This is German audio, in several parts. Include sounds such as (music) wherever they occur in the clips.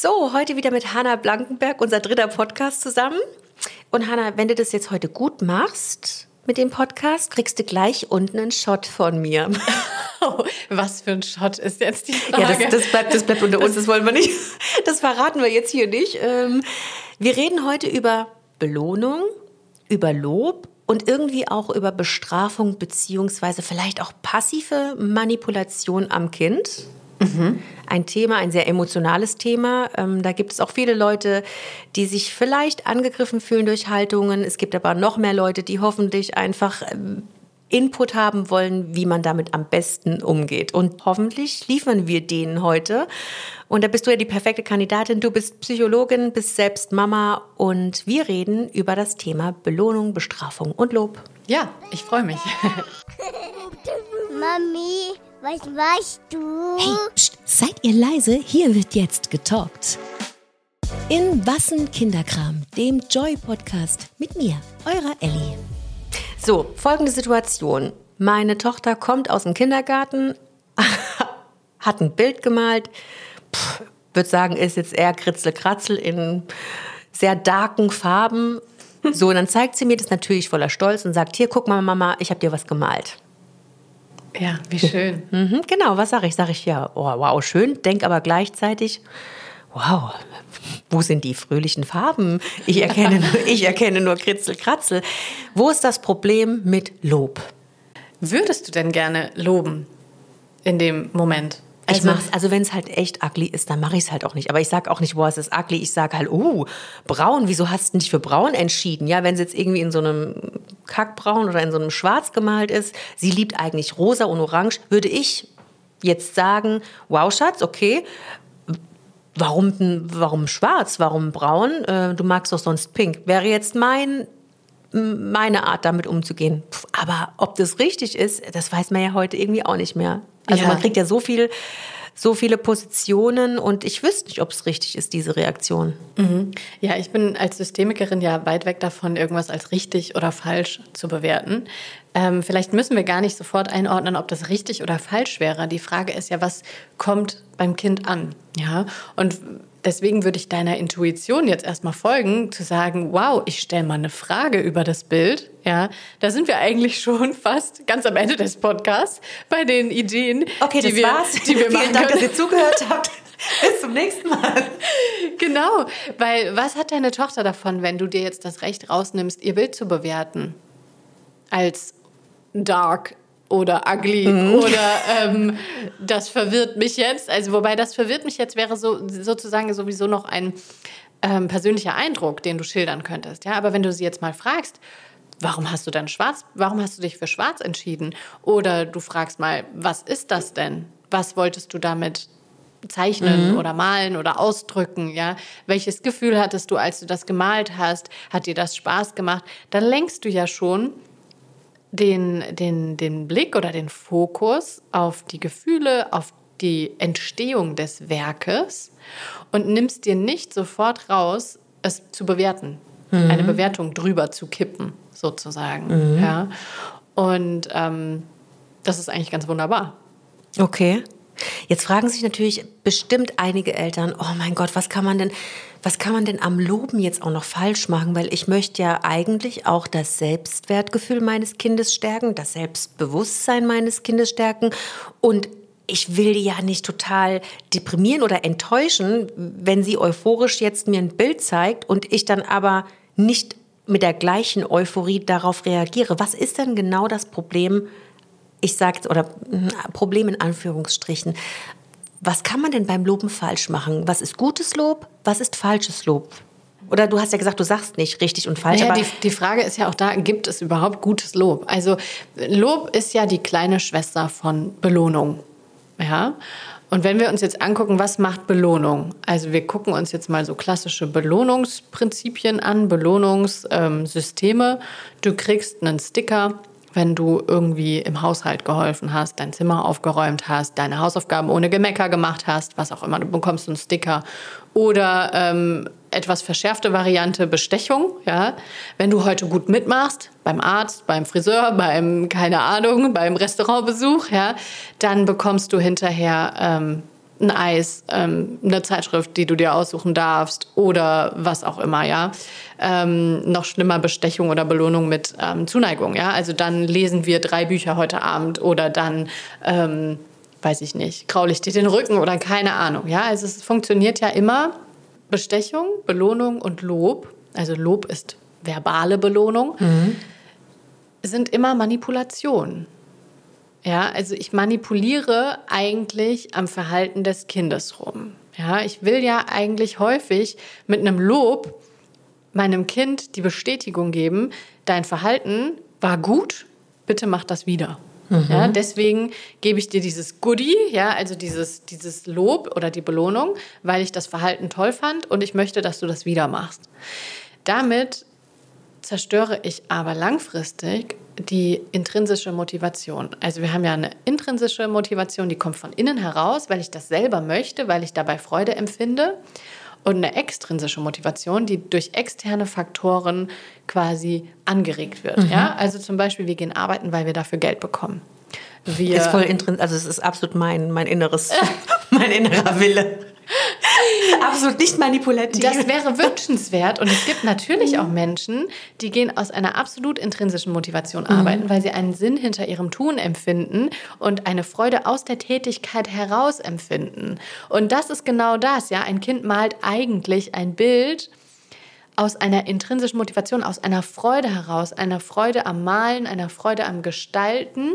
So, heute wieder mit Hanna Blankenberg, unser dritter Podcast zusammen. Und Hanna, wenn du das jetzt heute gut machst mit dem Podcast, kriegst du gleich unten einen Shot von mir. (laughs) Oh, was für ein Shot ist jetzt die Frage? Ja, das, das, bleibt, das bleibt unter uns, das wollen wir nicht. (laughs) Das verraten wir jetzt hier nicht. Ähm, wir reden heute über Belohnung, über Lob und irgendwie auch über Bestrafung beziehungsweise vielleicht auch passive Manipulation am Kind. Mhm. Ein Thema, ein sehr emotionales Thema. Ähm, da gibt es auch viele Leute, die sich vielleicht angegriffen fühlen durch Haltungen. Es gibt aber noch mehr Leute, die hoffentlich einfach ähm, Input haben wollen, wie man damit am besten umgeht. Und hoffentlich liefern wir denen heute. Und da bist du ja die perfekte Kandidatin. Du bist Psychologin, bist selbst Mama und wir reden über das Thema Belohnung, Bestrafung und Lob. Ja, ich freue mich. Mami, was machst du? Hey, pst, seid ihr leise? Hier wird jetzt getalkt. In Wassen Kinderkram, dem Joy-Podcast mit mir, eurer Ellie. So, folgende Situation. Meine Tochter kommt aus dem Kindergarten, (laughs) hat ein Bild gemalt, würde sagen, ist jetzt eher Kritzel-Kratzel in sehr darken Farben. So, und dann zeigt sie mir das natürlich voller Stolz und sagt, hier, guck mal, Mama, ich habe dir was gemalt. Ja, wie schön. (laughs) Mhm, genau, was sage ich? Sage ich ja, oh, wow, schön, denk aber gleichzeitig, wow, wo sind die fröhlichen Farben? Ich erkenne, (laughs) nur, ich erkenne nur Kritzel, Kratzel. Wo ist das Problem mit Lob? Würdest du denn gerne loben in dem Moment? Ich also, mach's, also wenn es halt echt ugly ist, dann mache ich es halt auch nicht. Aber ich sag auch nicht, boah, es ist ugly. Ich sag halt, oh, braun, wieso hast du dich für braun entschieden? Ja, wenn es jetzt irgendwie in so einem Kackbraun oder in so einem Schwarz gemalt ist, sie liebt eigentlich rosa und orange, würde ich jetzt sagen, wow, Schatz, okay, warum, warum schwarz, warum braun? Äh, du magst doch sonst pink. Wäre jetzt mein meine Art, damit umzugehen. Aber ob das richtig ist, das weiß man ja heute irgendwie auch nicht mehr. Also ja. man kriegt ja so viel, so viele Positionen und ich wüsste nicht, ob es richtig ist, diese Reaktion. Mhm. Ja, ich bin als Systemikerin ja weit weg davon, irgendwas als richtig oder falsch zu bewerten. Ähm, vielleicht müssen wir gar nicht sofort einordnen, ob das richtig oder falsch wäre. Die Frage ist ja, was kommt beim Kind an? Ja, und deswegen würde ich deiner Intuition jetzt erstmal folgen, zu sagen, wow, ich stelle mal eine Frage über das Bild. Ja, da sind wir eigentlich schon (laughs) fast ganz am Ende des Podcasts bei den Ideen. Okay, die das wir, war's. Die wir (laughs) Vielen Dank, dass ihr zugehört habt. (laughs) Bis zum nächsten Mal. Genau, weil was hat deine Tochter davon, wenn du dir jetzt das Recht rausnimmst, ihr Bild zu bewerten? Als dark, oder ugly mhm. oder ähm, das verwirrt mich jetzt. Also wobei das verwirrt mich jetzt wäre so sozusagen sowieso noch ein ähm, persönlicher Eindruck, den du schildern könntest. Ja, aber wenn du sie jetzt mal fragst, warum hast du dann schwarz? Warum hast du dich für schwarz entschieden? Oder du fragst mal, was ist das denn? Was wolltest du damit zeichnen mhm. oder malen oder ausdrücken, ja? Welches Gefühl hattest du, als du das gemalt hast? Hat dir das Spaß gemacht? Dann lenkst du ja schon den, den, den Blick oder den Fokus auf die Gefühle, auf die Entstehung des Werkes und nimmst dir nicht sofort raus, es zu bewerten, mhm. eine Bewertung drüber zu kippen, sozusagen. Mhm. Ja? Und ähm, das ist eigentlich ganz wunderbar. Okay. Jetzt fragen sich natürlich bestimmt einige Eltern, oh mein Gott, was kann man denn, was kann man denn am Loben jetzt auch noch falsch machen? Weil ich möchte ja eigentlich auch das Selbstwertgefühl meines Kindes stärken, das Selbstbewusstsein meines Kindes stärken und ich will die ja nicht total deprimieren oder enttäuschen, wenn sie euphorisch jetzt mir ein Bild zeigt und ich dann aber nicht mit der gleichen Euphorie darauf reagiere. Was ist denn genau das Problem, ich sage oder hm, Problem in Anführungsstrichen. Was kann man denn beim Loben falsch machen? Was ist gutes Lob? Was ist falsches Lob? Oder du hast ja gesagt, du sagst nicht richtig und falsch. Ja, die, die Frage ist ja auch da, gibt es überhaupt gutes Lob? Also Lob ist ja die kleine Schwester von Belohnung. Ja. Und wenn wir uns jetzt angucken, was macht Belohnung? Also wir gucken uns jetzt mal so klassische Belohnungsprinzipien an, Belohnungssysteme. Du kriegst einen Sticker, wenn du irgendwie im Haushalt geholfen hast, dein Zimmer aufgeräumt hast, deine Hausaufgaben ohne Gemecker gemacht hast, was auch immer, du bekommst einen Sticker. Oder ähm, etwas verschärfte Variante Bestechung, ja. Wenn du heute gut mitmachst, beim Arzt, beim Friseur, beim, keine Ahnung, beim Restaurantbesuch, ja, dann bekommst du hinterher ähm, ein Eis, ähm, eine Zeitschrift, die du dir aussuchen darfst oder was auch immer, ja. Ähm, noch schlimmer Bestechung oder Belohnung mit ähm, Zuneigung, ja. Also dann lesen wir drei Bücher heute Abend oder dann, ähm, weiß ich nicht, kraul ich dir den Rücken oder keine Ahnung, ja. Also es funktioniert ja immer Bestechung, Belohnung und Lob. Also Lob ist verbale Belohnung, sind immer Manipulation. Ja, also ich manipuliere eigentlich am Verhalten des Kindes rum. Ja, ich will ja eigentlich häufig mit einem Lob meinem Kind die Bestätigung geben, dein Verhalten war gut, bitte mach das wieder. Ja, deswegen gebe ich dir dieses Goodie, ja, also dieses, dieses Lob oder die Belohnung, weil ich das Verhalten toll fand und ich möchte, dass du das wieder machst. Damit zerstöre ich aber langfristig die intrinsische Motivation. Also wir haben ja eine intrinsische Motivation, die kommt von innen heraus, weil ich das selber möchte, weil ich dabei Freude empfinde. Und eine extrinsische Motivation, die durch externe Faktoren quasi angeregt wird. Ja? Also zum Beispiel, wir gehen arbeiten, weil wir dafür Geld bekommen. Wir, Ist voll interessant. Also es ist absolut mein, mein inneres, (laughs) mein innerer Wille. Absolut nicht manipulativ. Das wäre wünschenswert. Und es gibt natürlich auch Menschen, die gehen aus einer absolut intrinsischen Motivation arbeiten, weil sie einen Sinn hinter ihrem Tun empfinden und eine Freude aus der Tätigkeit heraus empfinden. Und das ist genau das. Ja, ein Kind malt eigentlich ein Bild aus einer intrinsischen Motivation, aus einer Freude heraus, einer Freude am Malen, einer Freude am Gestalten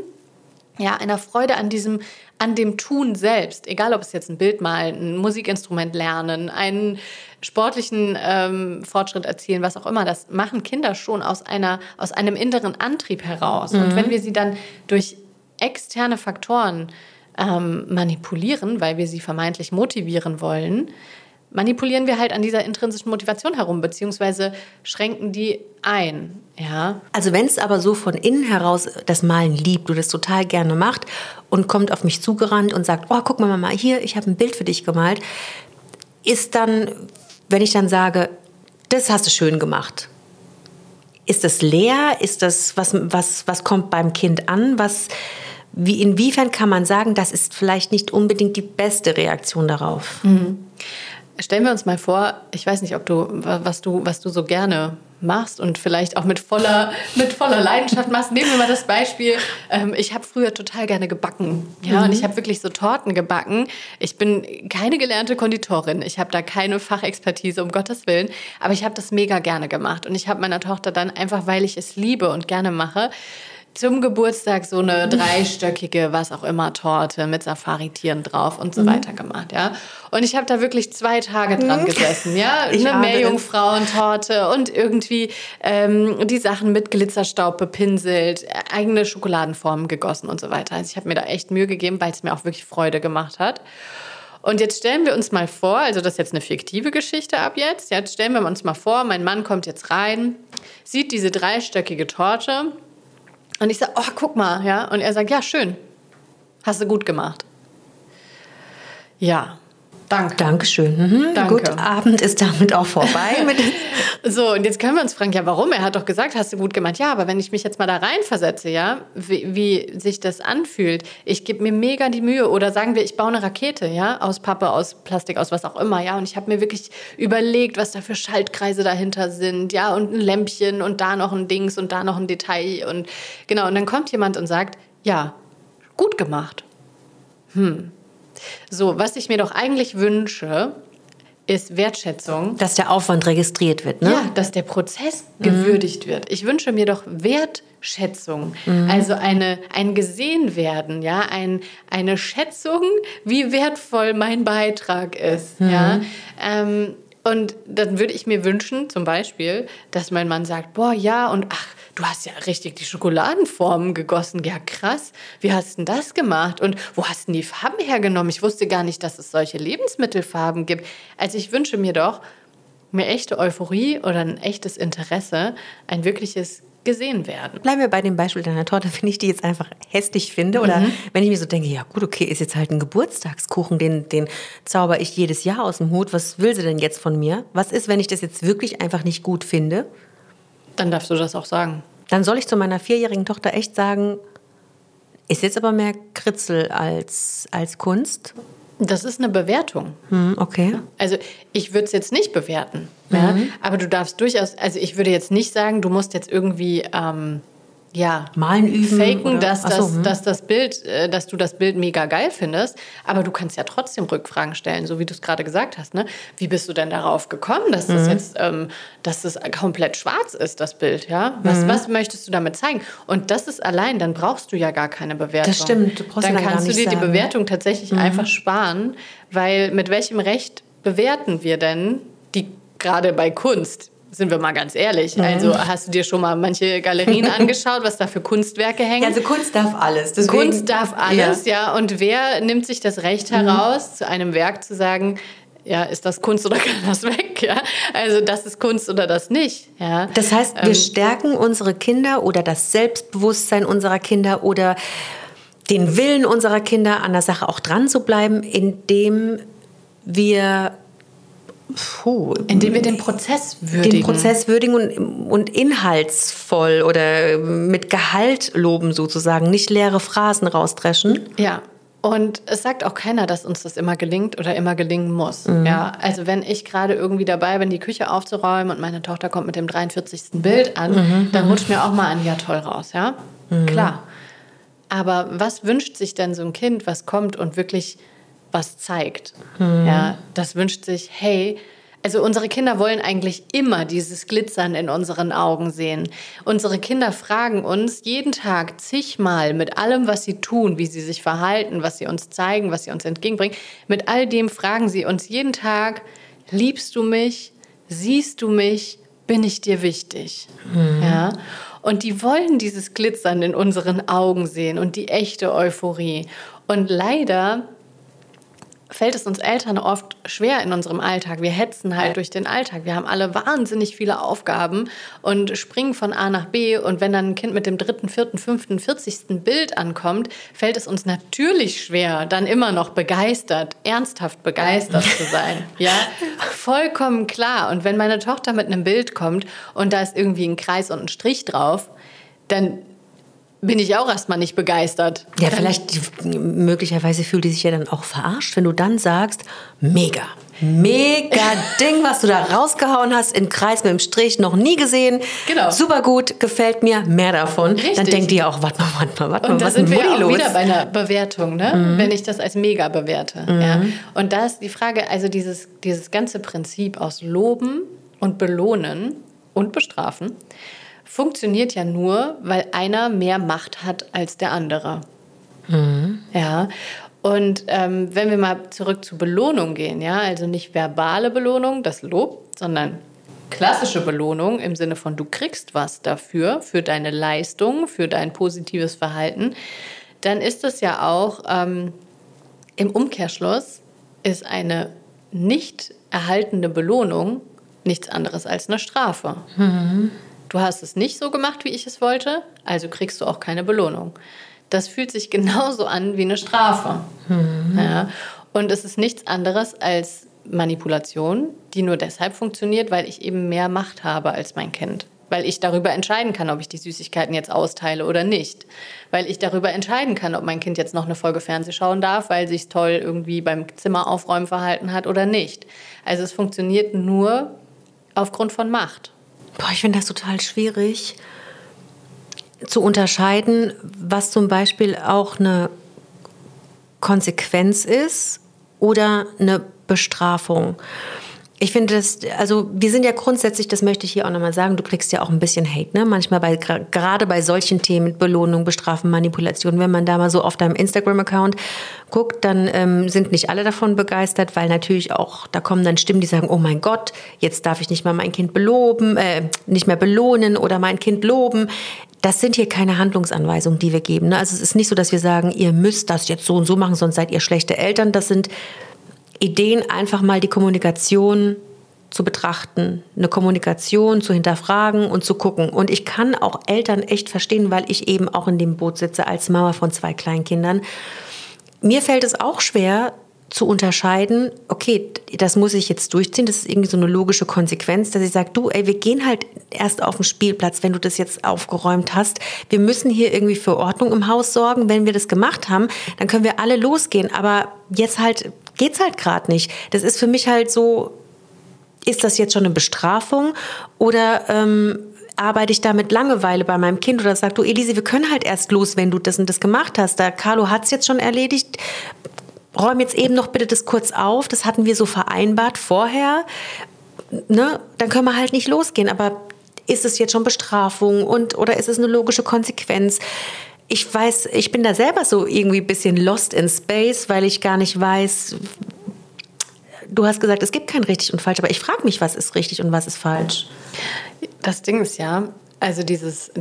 ja, einer Freude an diesem, an dem Tun selbst. Egal, ob es jetzt ein Bild malen, ein Musikinstrument lernen, einen sportlichen ähm, Fortschritt erzielen, was auch immer. Das machen Kinder schon aus einer, aus einem inneren Antrieb heraus. Und wenn wir sie dann durch externe Faktoren ähm, manipulieren, weil wir sie vermeintlich motivieren wollen, manipulieren wir halt an dieser intrinsischen Motivation herum, beziehungsweise schränken die ein. Ja, Also wenn es aber so von innen heraus das Malen liebt, du das total gerne macht und kommt auf mich zugerannt und sagt, oh, guck mal Mama, hier, ich habe ein Bild für dich gemalt, ist dann, wenn ich dann sage, das hast du schön gemacht, ist das leer? Ist das, was, was, was kommt beim Kind an? Was, wie, inwiefern kann man sagen, das ist vielleicht nicht unbedingt die beste Reaktion darauf? Stellen wir uns mal vor, ich weiß nicht, ob du was du was du so gerne machst und vielleicht auch mit voller mit voller Leidenschaft machst. Nehmen wir mal das Beispiel. Ähm, ich habe früher total gerne gebacken, ja, und ich habe wirklich so Torten gebacken. Ich bin keine gelernte Konditorin. Ich habe da keine Fachexpertise um Gottes willen, aber ich habe das mega gerne gemacht und ich habe meiner Tochter dann einfach, weil ich es liebe und gerne mache, zum Geburtstag so eine dreistöckige, was auch immer, Torte mit Safari-Tieren drauf und so weiter gemacht, ja. Und ich habe da wirklich zwei Tage dran gesessen, ja. Ich eine es. Meerjungfrauentorte und irgendwie ähm, die Sachen mit Glitzerstaub bepinselt, eigene Schokoladenformen gegossen und so weiter. Also ich habe mir da echt Mühe gegeben, weil es mir auch wirklich Freude gemacht hat. Und jetzt stellen wir uns mal vor, also das ist jetzt eine fiktive Geschichte ab jetzt. Jetzt stellen wir uns mal vor, mein Mann kommt jetzt rein, sieht diese dreistöckige Torte und ich sage, oh, guck mal, ja. Und er sagt, ja, schön. Hast du gut gemacht. Ja, danke. Dankeschön. Mhm. Danke. Gut, Abend ist damit auch vorbei. (laughs) So, und jetzt können wir uns fragen, ja, warum? Er hat doch gesagt, hast du gut gemacht. Ja, aber wenn ich mich jetzt mal da reinversetze, ja, wie, wie sich das anfühlt, ich gebe mir mega die Mühe. Oder sagen wir, ich baue eine Rakete, ja, aus Pappe, aus Plastik, aus was auch immer, ja. Und ich habe mir wirklich überlegt, was da für Schaltkreise dahinter sind, ja, und ein Lämpchen und da noch ein Dings und da noch ein Detail. Und genau, und dann kommt jemand und sagt, ja, gut gemacht. Hm. So, was ich mir doch eigentlich wünsche, ist Wertschätzung. dass der Aufwand registriert wird, ne? Ja, dass der Prozess gewürdigt wird. Ich wünsche mir doch Wertschätzung, also eine, ein Gesehenwerden, ja, ein, eine Schätzung, wie wertvoll mein Beitrag ist, ja. Ähm, und dann würde ich mir wünschen, zum Beispiel, dass mein Mann sagt, boah, ja, und ach, du hast ja richtig die Schokoladenformen gegossen. Ja, krass. Wie hast denn das gemacht? Und wo hast denn die Farben hergenommen? Ich wusste gar nicht, dass es solche Lebensmittelfarben gibt. Also ich wünsche mir doch eine echte Euphorie oder ein echtes Interesse, ein wirkliches gesehen werden. Bleiben wir bei dem Beispiel deiner Torte, wenn ich die jetzt einfach hässlich finde oder Mhm. wenn ich mir so denke, ja gut, okay, ist jetzt halt ein Geburtstagskuchen, den, den zauber ich jedes Jahr aus dem Hut, was will sie denn jetzt von mir? Was ist, wenn ich das jetzt wirklich einfach nicht gut finde? Dann darfst du das auch sagen. Dann soll ich zu meiner vierjährigen Tochter echt sagen, ist jetzt aber mehr Kritzel als, als Kunst? Das ist eine Bewertung. Hm, okay. Also ich würde es jetzt nicht bewerten, ja? aber du darfst durchaus, also ich würde jetzt nicht sagen, du musst jetzt irgendwie ähm, ja, Malen üben faken, oder- dass, so, das, hm. dass das Bild, äh, dass du das Bild mega geil findest, aber du kannst ja trotzdem Rückfragen stellen, so wie du es gerade gesagt hast. Ne? Wie bist du denn darauf gekommen, dass Mhm. das jetzt, ähm, dass das komplett schwarz ist, das Bild? Ja, was, Mhm. was möchtest du damit zeigen? Und das ist allein, dann brauchst du ja gar keine Bewertung. Das stimmt, du brauchst dann dann kannst du dir die sagen. Mhm. Bewertung tatsächlich einfach sparen, weil mit welchem Recht bewerten wir denn die gerade bei Kunst? Sind wir mal ganz ehrlich. Mhm. Also hast du dir schon mal manche Galerien (laughs) angeschaut, was da für Kunstwerke hängen? Ja, also Kunst darf alles. Deswegen, Kunst darf alles, ja. Und wer nimmt sich das Recht Mhm. heraus, zu einem Werk zu sagen, ja, ist das Kunst oder (laughs) kann das weg? Ja? Also das ist Kunst oder das nicht. Ja? Das heißt, wir Ähm, stärken unsere Kinder oder das Selbstbewusstsein unserer Kinder oder den Willen unserer Kinder, an der Sache auch dran zu bleiben, indem wir puh, indem wir den Prozess würdigen. den Prozess würdigen und, und inhaltsvoll oder mit Gehalt loben sozusagen, nicht leere Phrasen rausdreschen. Ja. Und es sagt auch keiner, dass uns das immer gelingt oder immer gelingen muss. Mhm. Ja, also wenn ich gerade irgendwie dabei bin, die Küche aufzuräumen und meine Tochter kommt mit dem 43. Bild an, Mhm. dann rutscht mir auch mal ein Ja toll raus, ja? Klar. Aber was wünscht sich denn so ein Kind, was kommt und wirklich was zeigt? Mhm. Ja, das wünscht sich, hey, also unsere Kinder wollen eigentlich immer dieses Glitzern in unseren Augen sehen. Unsere Kinder fragen uns jeden Tag zigmal mit allem, was sie tun, wie sie sich verhalten, was sie uns zeigen, was sie uns entgegenbringen. Mit all dem fragen sie uns jeden Tag, liebst du mich? Siehst du mich? Bin ich dir wichtig? Ja. Und die wollen dieses Glitzern in unseren Augen sehen und die echte Euphorie. Und leider fällt es uns Eltern oft schwer in unserem Alltag. Wir hetzen halt durch den Alltag. Wir haben alle wahnsinnig viele Aufgaben und springen von A nach B. Und wenn dann ein Kind mit dem dritten, vierten, fünften, vierzigsten Bild ankommt, fällt es uns natürlich schwer, dann immer noch begeistert, ernsthaft begeistert zu sein. (laughs) Ja, vollkommen klar. Und wenn meine Tochter mit einem Bild kommt und da ist irgendwie ein Kreis und ein Strich drauf, dann bin ich auch erstmal nicht begeistert. Ja, vielleicht möglicherweise fühlt die sich ja dann auch verarscht, wenn du dann sagst, mega, mega (laughs) Ding, was du da rausgehauen hast, im Kreis mit dem Strich, noch nie gesehen. Genau. Super gut, gefällt mir, mehr davon. Richtig. Dann denkt ihr auch, warte mal, warte mal, warte mal, Und da was ist sind denn wir auch los? Mhm. wieder bei einer Bewertung, ne? wenn ich das als mega bewerte. Ja? Und da ist die Frage, also dieses, dieses ganze Prinzip aus Loben und Belohnen und Bestrafen funktioniert ja nur, weil einer mehr Macht hat als der andere. Mhm. Ja. Und ähm, wenn wir mal zurück zu Belohnung gehen, ja, also nicht verbale Belohnung, das Lob, sondern klassische Belohnung im Sinne von du kriegst was dafür, für deine Leistung, für dein positives Verhalten, dann ist es ja auch ähm, im Umkehrschluss ist eine nicht erhaltene Belohnung nichts anderes als eine Strafe. Du hast es nicht so gemacht, wie ich es wollte, also kriegst du auch keine Belohnung. Das fühlt sich (laughs) genauso an wie eine Strafe. Ja. Und es ist nichts anderes als Manipulation, die nur deshalb funktioniert, weil ich eben mehr Macht habe als mein Kind. Weil ich darüber entscheiden kann, ob ich die Süßigkeiten jetzt austeile oder nicht. Weil ich darüber entscheiden kann, ob mein Kind jetzt noch eine Folge Fernseh schauen darf, weil sich toll irgendwie beim Zimmeraufräumen verhalten hat oder nicht. Also es funktioniert nur aufgrund von Macht. Boah, ich finde das total schwierig zu unterscheiden, was zum Beispiel auch eine Konsequenz ist oder eine Bestrafung. Ich finde das, also wir sind ja grundsätzlich, das möchte ich hier auch nochmal sagen, du kriegst ja auch ein bisschen Hate, ne? Manchmal bei, gerade bei solchen Themen, Belohnung, Bestrafen, Manipulation, wenn man da mal so auf deinem Instagram-Account guckt, dann ähm, sind nicht alle davon begeistert, weil natürlich auch, da kommen dann Stimmen, die sagen, oh mein Gott, jetzt darf ich nicht mal mein Kind beloben, äh, nicht mehr belohnen oder mein Kind loben. Das sind hier keine Handlungsanweisungen, die wir geben. Ne? Also es ist nicht so, dass wir sagen, ihr müsst das jetzt so und so machen, sonst seid ihr schlechte Eltern. Das sind Ideen, einfach mal die Kommunikation zu betrachten, eine Kommunikation zu hinterfragen und zu gucken. Und ich kann auch Eltern echt verstehen, weil ich eben auch in dem Boot sitze als Mama von zwei kleinen Kindern. Mir fällt es auch schwer zu unterscheiden, okay, das muss ich jetzt durchziehen, das ist irgendwie so eine logische Konsequenz, dass ich sage, du, ey, wir gehen halt erst auf den Spielplatz, wenn du das jetzt aufgeräumt hast. Wir müssen hier irgendwie für Ordnung im Haus sorgen. Wenn wir das gemacht haben, dann können wir alle losgehen. Aber jetzt halt geht's halt gerade nicht. Das ist für mich halt so, ist das jetzt schon eine Bestrafung oder ähm, arbeite ich da mit Langeweile bei meinem Kind oder sag du, Elise, wir können halt erst los, wenn du das und das gemacht hast. Da Carlo hat's jetzt schon erledigt. Räum jetzt eben noch bitte das kurz auf. Das hatten wir so vereinbart vorher. Ne? Dann können wir halt nicht losgehen. Aber ist es jetzt schon Bestrafung und oder ist es eine logische Konsequenz? Ich weiß, ich bin da selber so irgendwie ein bisschen lost in space, weil ich gar nicht weiß. Du hast gesagt, es gibt kein richtig und falsch, aber ich frage mich, was ist richtig und was ist falsch. Das Ding ist ja, also dieses,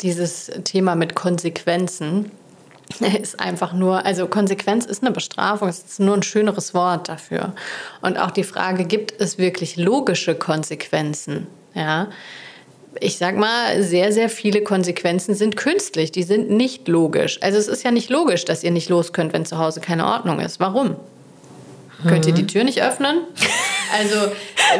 dieses Thema mit Konsequenzen (laughs) ist einfach nur, also Konsequenz ist eine Bestrafung, es ist nur ein schöneres Wort dafür. Und auch die Frage, gibt es wirklich logische Konsequenzen? Ja. Ich sag mal, sehr, sehr viele Konsequenzen sind künstlich, die sind nicht logisch. Also es ist ja nicht logisch, dass ihr nicht los könnt, wenn zu Hause keine Ordnung ist. Warum? Mhm. Könnt ihr die Tür nicht öffnen? (laughs) Also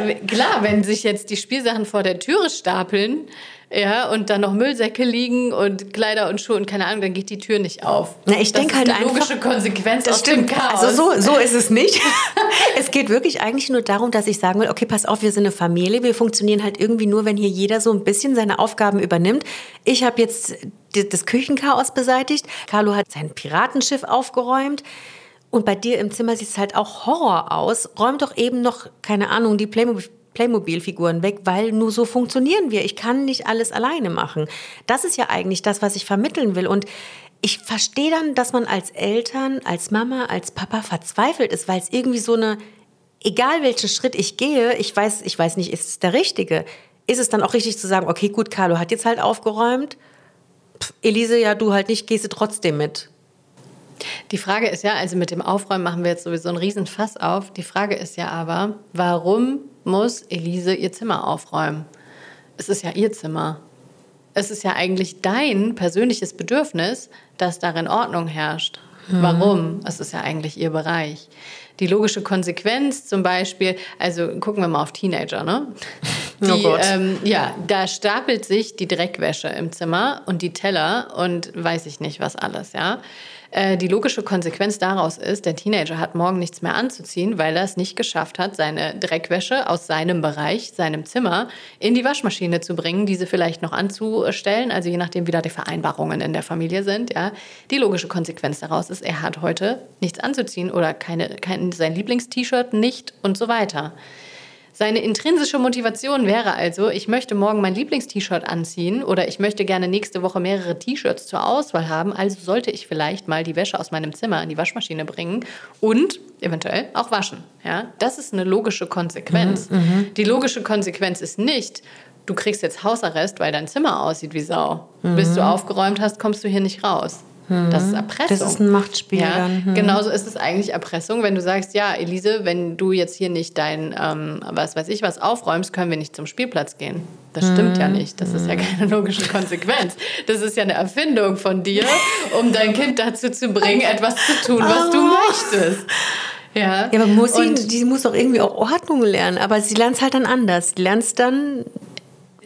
äh, klar, wenn sich jetzt die Spielsachen vor der Türe stapeln, ja, und dann noch Müllsäcke liegen und Kleider und Schuhe und keine Ahnung, dann geht die Tür nicht auf. Na, ich denke halt eine logische einfach, Konsequenz das aus stimmt. dem Chaos. Also so, so ist es nicht. (laughs) es geht wirklich eigentlich nur darum, dass ich sagen will, okay, pass auf, wir sind eine Familie, wir funktionieren halt irgendwie nur, wenn hier jeder so ein bisschen seine Aufgaben übernimmt. Ich habe jetzt das Küchenchaos beseitigt, Carlo hat sein Piratenschiff aufgeräumt. Und bei dir im Zimmer sieht es halt auch Horror aus. Räum doch eben noch, keine Ahnung, die Playmobil Playmobil-Figuren weg, weil nur so funktionieren wir. Ich kann nicht alles alleine machen. Das ist ja eigentlich das, was ich vermitteln will. Und ich verstehe dann, dass man als Eltern, als Mama, als Papa verzweifelt ist, weil es irgendwie so eine, egal welchen Schritt ich gehe, ich weiß, ich weiß nicht, ist es der richtige? Ist es dann auch richtig zu sagen, okay, gut, Carlo hat jetzt halt aufgeräumt. Pff, Elise, ja, du halt nicht, gehst du trotzdem mit. Die Frage ist ja, also mit dem Aufräumen machen wir jetzt sowieso einen Riesenfass auf. Die Frage ist ja aber, warum muss Elise ihr Zimmer aufräumen? Es ist ja ihr Zimmer. Es ist ja eigentlich dein persönliches Bedürfnis, dass darin Ordnung herrscht. Mhm. Warum? Es ist ja eigentlich ihr Bereich. Die logische Konsequenz zum Beispiel, also gucken wir mal auf Teenager, ne? (laughs) Die, oh ähm, ja, da stapelt sich die Dreckwäsche im Zimmer und die Teller und weiß ich nicht was alles, ja. Äh, die logische Konsequenz daraus ist, der Teenager hat morgen nichts mehr anzuziehen, weil er es nicht geschafft hat, seine Dreckwäsche aus seinem Bereich, seinem Zimmer, in die Waschmaschine zu bringen, diese vielleicht noch anzustellen, also je nachdem, wie da die Vereinbarungen in der Familie sind. Ja. Die logische Konsequenz daraus ist, er hat heute nichts anzuziehen oder keine, kein, sein Lieblingst-T-Shirt nicht und so weiter. Seine intrinsische Motivation wäre also, ich möchte morgen mein Lieblingst-T-Shirt anziehen oder ich möchte gerne nächste Woche mehrere T-Shirts zur Auswahl haben, also sollte ich vielleicht mal die Wäsche aus meinem Zimmer in die Waschmaschine bringen und eventuell auch waschen. Ja, das ist eine logische Konsequenz. Mhm, mhm. die logische Konsequenz ist nicht, du kriegst jetzt Hausarrest, weil dein Zimmer aussieht wie Sau. Mhm. Bis du aufgeräumt hast, kommst du hier nicht raus. Das ist Erpressung. Das ist ein Machtspiel. Ja. Hm. Genauso ist es eigentlich Erpressung, wenn du sagst, ja, Elise, wenn du jetzt hier nicht dein, ähm, was weiß ich, was aufräumst, können wir nicht zum Spielplatz gehen. Das stimmt ja nicht. Das ist ja keine logische Konsequenz. Das ist ja eine Erfindung von dir, um dein Kind dazu zu bringen, etwas zu tun, was du möchtest. Ja, ja aber muss sie, die muss doch irgendwie auch Ordnung lernen, aber sie lernt es halt dann anders. Die lernt es dann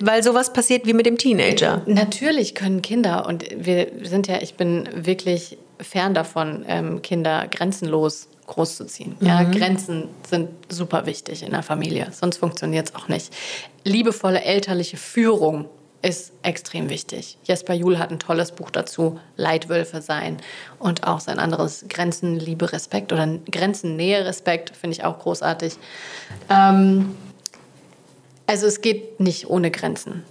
weil sowas passiert wie mit dem Teenager. Natürlich können Kinder, und wir sind ja, ich bin wirklich fern davon, ähm, Kinder grenzenlos großzuziehen. Ja, mhm. Grenzen sind super wichtig in der Familie, sonst funktioniert es auch nicht. Liebevolle elterliche Führung ist extrem wichtig. Jesper Juhl hat ein tolles Buch dazu, Leitwölfe sein und auch sein anderes Grenzen, Liebe, Respekt oder Grenzen, Nähe, Respekt, finde ich auch großartig. Ähm, also es geht nicht ohne Grenzen.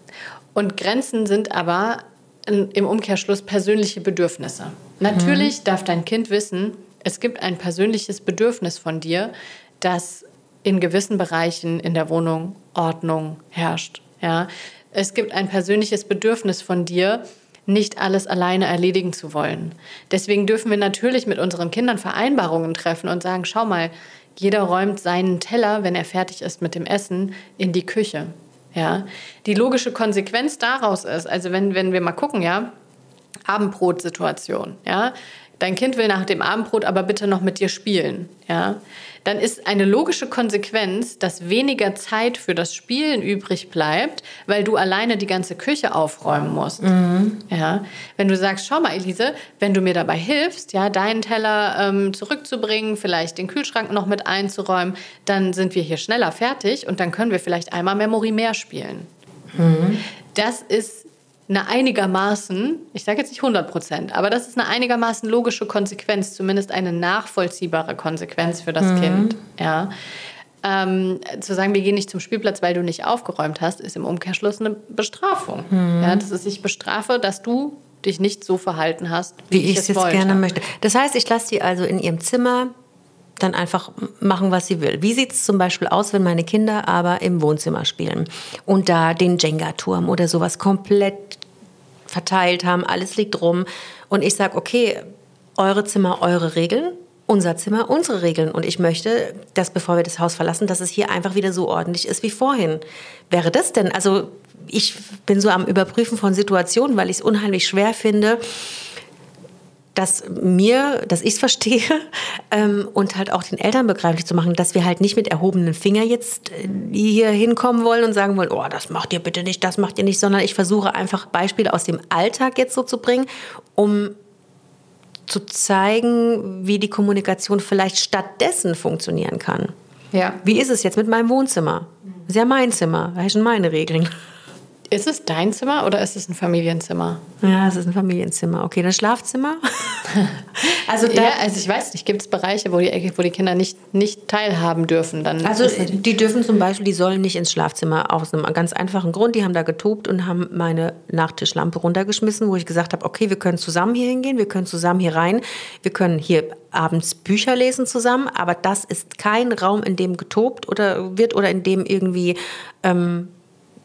Und Grenzen sind aber im Umkehrschluss persönliche Bedürfnisse. Natürlich mhm. darf dein Kind wissen, es gibt ein persönliches Bedürfnis von dir, dass in gewissen Bereichen in der Wohnung Ordnung herrscht. Ja? Es gibt ein persönliches Bedürfnis von dir, nicht alles alleine erledigen zu wollen. Deswegen dürfen wir natürlich mit unseren Kindern Vereinbarungen treffen und sagen, schau mal, jeder räumt seinen Teller, wenn er fertig ist mit dem Essen, in die Küche. Ja, die logische Konsequenz daraus ist, also wenn, wenn wir mal gucken, ja, Abendbrotsituation, ja, dein Kind will nach dem Abendbrot aber bitte noch mit dir spielen, ja, dann ist eine logische Konsequenz, dass weniger Zeit für das Spielen übrig bleibt, weil du alleine die ganze Küche aufräumen musst. Mhm. Ja, wenn du sagst, schau mal, Elise, wenn du mir dabei hilfst, ja, deinen Teller ähm, zurückzubringen, vielleicht den Kühlschrank noch mit einzuräumen, dann sind wir hier schneller fertig und dann können wir vielleicht einmal Memory mehr spielen. Mhm. Das ist eine einigermaßen, ich sage jetzt nicht 100 Prozent, aber das ist eine einigermaßen logische Konsequenz, zumindest eine nachvollziehbare Konsequenz für das mhm. Kind. Ja. Ähm, zu sagen, wir gehen nicht zum Spielplatz, weil du nicht aufgeräumt hast, ist im Umkehrschluss eine Bestrafung. Mhm. Ja, das ist, ich bestrafe, dass du dich nicht so verhalten hast, wie, wie ich, es jetzt wollte. gerne möchte. Das heißt, ich lasse sie also in ihrem Zimmer dann einfach machen, was sie will. Wie sieht es zum Beispiel aus, wenn meine Kinder aber im Wohnzimmer spielen und da den Jenga-Turm oder sowas komplett verteilt haben, alles liegt rum und ich sage, okay, eure Zimmer, eure Regeln, unser Zimmer, unsere Regeln. Und ich möchte, dass bevor wir das Haus verlassen, dass es hier einfach wieder so ordentlich ist wie vorhin. Wäre das denn? Also ich bin so am Überprüfen von Situationen, weil ich es unheimlich schwer finde, dass mir, dass ich es verstehe (laughs) ähm, und halt auch den Eltern begreiflich zu machen, dass wir halt nicht mit erhobenen Finger jetzt äh, hier hinkommen wollen und sagen wollen, oh, das macht ihr bitte nicht, das macht ihr nicht, sondern ich versuche einfach Beispiele aus dem Alltag jetzt so zu bringen, um zu zeigen, wie die Kommunikation vielleicht stattdessen funktionieren kann. Ja. Wie ist es jetzt mit meinem Wohnzimmer? Das ist ja mein Zimmer, da sind meine Regeln. Ist es dein Zimmer oder ist es ein Familienzimmer? Ja, es ist ein Familienzimmer. Okay, das Schlafzimmer? (laughs) also, da, ja, also ich weiß nicht, gibt es Bereiche, wo die, wo die Kinder nicht, nicht teilhaben dürfen? Dann also die dürfen zum Beispiel, die sollen nicht ins Schlafzimmer aus einem ganz einfachen Grund. Die haben da getobt und haben meine Nachtischlampe runtergeschmissen, wo ich gesagt habe, okay, wir können zusammen hier hingehen, wir können zusammen hier rein, wir können hier abends Bücher lesen zusammen, aber das ist kein Raum, in dem getobt oder wird oder in dem irgendwie... Ähm,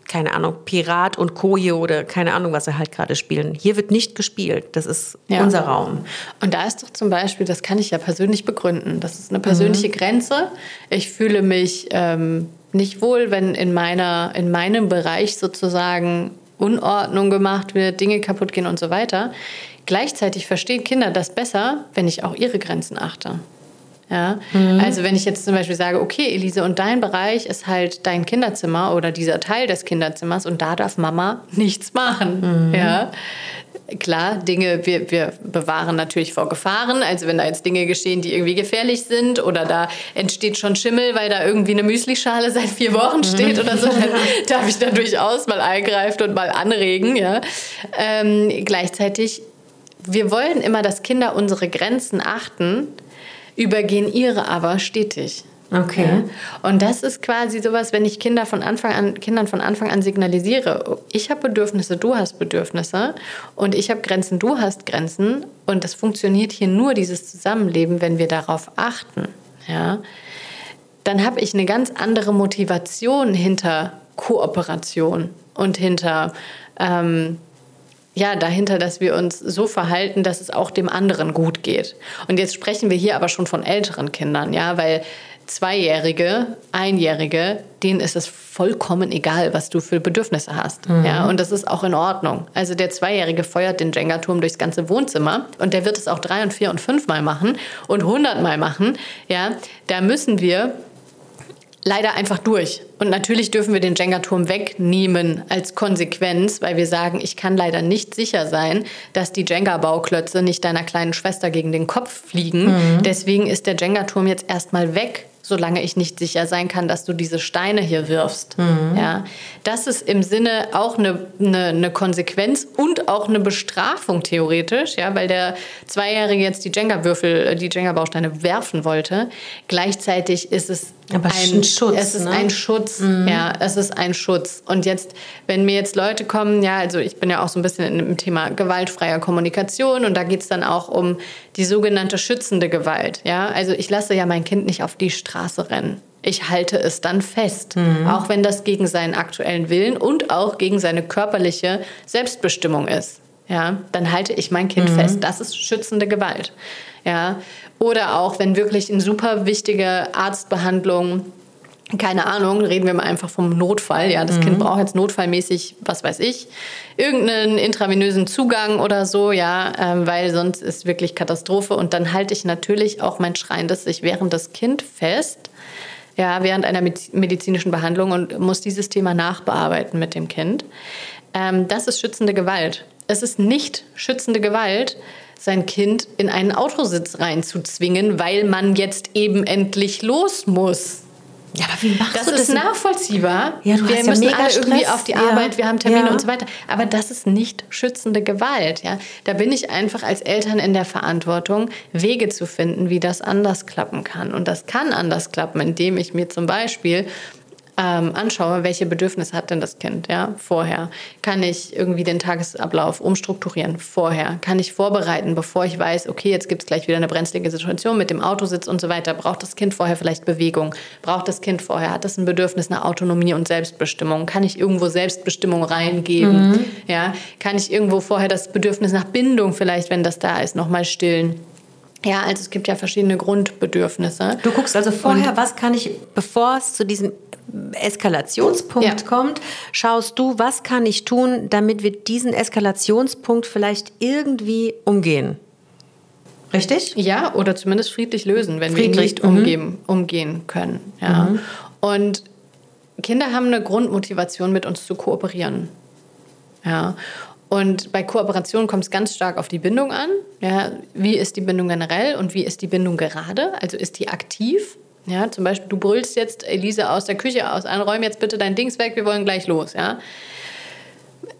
keine Ahnung, Pirat und Koje oder keine Ahnung, was sie halt gerade spielen. Hier wird nicht gespielt. Das ist ja. unser Raum. Und da ist doch zum Beispiel, das kann ich ja persönlich begründen. Das ist eine persönliche mhm. Grenze. Ich fühle mich ähm, nicht wohl, wenn in, meiner, in meinem Bereich sozusagen Unordnung gemacht wird, Dinge kaputt gehen und so weiter. Gleichzeitig verstehen Kinder das besser, wenn ich auch ihre Grenzen achte. Ja? Mhm. Also wenn ich jetzt zum Beispiel sage, okay, Elise, und dein Bereich ist halt dein Kinderzimmer oder dieser Teil des Kinderzimmers und da darf Mama nichts machen. Mhm. Ja? Klar, Dinge, wir, wir bewahren natürlich vor Gefahren. Also wenn da jetzt Dinge geschehen, die irgendwie gefährlich sind oder da entsteht schon Schimmel, weil da irgendwie eine Müslischale seit vier Wochen mhm. steht oder so, dann (laughs) darf ich da durchaus mal eingreifen und mal anregen. Ja? Ähm, gleichzeitig, wir wollen immer, dass Kinder unsere Grenzen achten übergehen ihre aber stetig. Okay. Ja? Und das ist quasi sowas, wenn ich Kinder von Anfang an, Kindern von Anfang an signalisiere, ich habe Bedürfnisse, du hast Bedürfnisse und ich habe Grenzen, du hast Grenzen und das funktioniert hier nur, dieses Zusammenleben, wenn wir darauf achten. Ja? Dann habe ich eine ganz andere Motivation hinter Kooperation und hinter ähm, ja, dahinter, dass wir uns so verhalten, dass es auch dem anderen gut geht. Und jetzt sprechen wir hier aber schon von älteren Kindern, ja, weil Zweijährige, Einjährige, denen ist es vollkommen egal, was du für Bedürfnisse hast. Mhm. Ja, und das ist auch in Ordnung. Also der Zweijährige feuert den Jenga-Turm durchs ganze Wohnzimmer und der wird es auch drei und vier und fünfmal machen und hundertmal machen. Ja, da müssen wir leider einfach durch. Und natürlich dürfen wir den Jenga-Turm wegnehmen als Konsequenz, weil wir sagen, ich kann leider nicht sicher sein, dass die Jenga-Bauklötze nicht deiner kleinen Schwester gegen den Kopf fliegen. Mhm. Deswegen ist der Jenga-Turm jetzt erstmal weg solange ich nicht sicher sein kann, dass du diese Steine hier wirfst. Mhm. Ja, das ist im Sinne auch eine, eine, eine, Konsequenz und auch eine Bestrafung theoretisch, ja, weil der Zweijährige jetzt die Jenga-Würfel, äh, die Jenga-Bausteine werfen wollte. Gleichzeitig ist es aber ein Schutz. Es ist ne? ein Schutz, mhm. ja, es ist ein Schutz. Und jetzt, wenn mir jetzt Leute kommen, ja, also ich bin ja auch so ein bisschen im Thema gewaltfreier Kommunikation und da geht es dann auch um die sogenannte schützende Gewalt. Ja, also ich lasse ja mein Kind nicht auf die Straße rennen. Ich halte es dann fest, mhm. auch wenn das gegen seinen aktuellen Willen und auch gegen seine körperliche Selbstbestimmung ist. Ja, dann halte ich mein Kind mhm. fest. Das ist schützende Gewalt. Ja, oder auch, wenn wirklich eine super wichtige Arztbehandlung keine Ahnung, reden wir mal einfach vom Notfall. Ja, das Kind braucht jetzt notfallmäßig, was weiß ich, irgendeinen intravenösen Zugang oder so, ja, ähm, weil sonst ist wirklich Katastrophe. Und dann halte ich natürlich auch mein schreiendes sich während das Kind fest, ja, während einer medizinischen Behandlung und muss dieses Thema nachbearbeiten mit dem Kind. Ähm, das ist schützende Gewalt. Es ist nicht schützende Gewalt, sein Kind in einen Autositz reinzuzwingen, weil man jetzt eben endlich los muss. Ja, aber wie machst Das du das? ist nachvollziehbar. Ja, du wir hast ja müssen mega alle irgendwie Stress. auf die Ja. Arbeit, wir haben Termine Ja. und so weiter. Aber das ist nicht schützende Gewalt. Ja? Da bin ich einfach als Eltern in der Verantwortung, Wege zu finden, wie das anders klappen kann. Und das kann anders klappen, indem ich mir zum Beispiel ähm, anschaue, welche Bedürfnisse hat denn das Kind ja, vorher. Kann ich irgendwie den Tagesablauf umstrukturieren vorher? Kann ich vorbereiten, bevor ich weiß, okay, jetzt gibt es gleich wieder eine brenzlige Situation mit dem Autositz und so weiter. Braucht das Kind vorher vielleicht Bewegung? Braucht das Kind vorher, hat das ein Bedürfnis nach Autonomie und Selbstbestimmung? Kann ich irgendwo Selbstbestimmung reingeben? Ja? Kann ich irgendwo vorher das Bedürfnis nach Bindung vielleicht, wenn das da ist, nochmal stillen? Ja, also es gibt ja verschiedene Grundbedürfnisse. Du guckst also vorher, was kann ich, bevor es zu diesem Eskalationspunkt Ja. kommt, schaust du, was kann ich tun, damit wir diesen Eskalationspunkt vielleicht irgendwie umgehen. Richtig? Ja, oder zumindest friedlich lösen, wenn wir ihn Friedlich, nicht mhm. umgeben, umgehen können. Ja. Und Kinder haben eine Grundmotivation, mit uns zu kooperieren. Ja. Und bei Kooperation kommt es ganz stark auf die Bindung an. Ja. Wie ist die Bindung generell und wie ist die Bindung gerade? Also ist die aktiv? Ja, zum Beispiel, du brüllst jetzt Elise aus der Küche aus, räum jetzt bitte dein Dings weg, wir wollen gleich los. Ja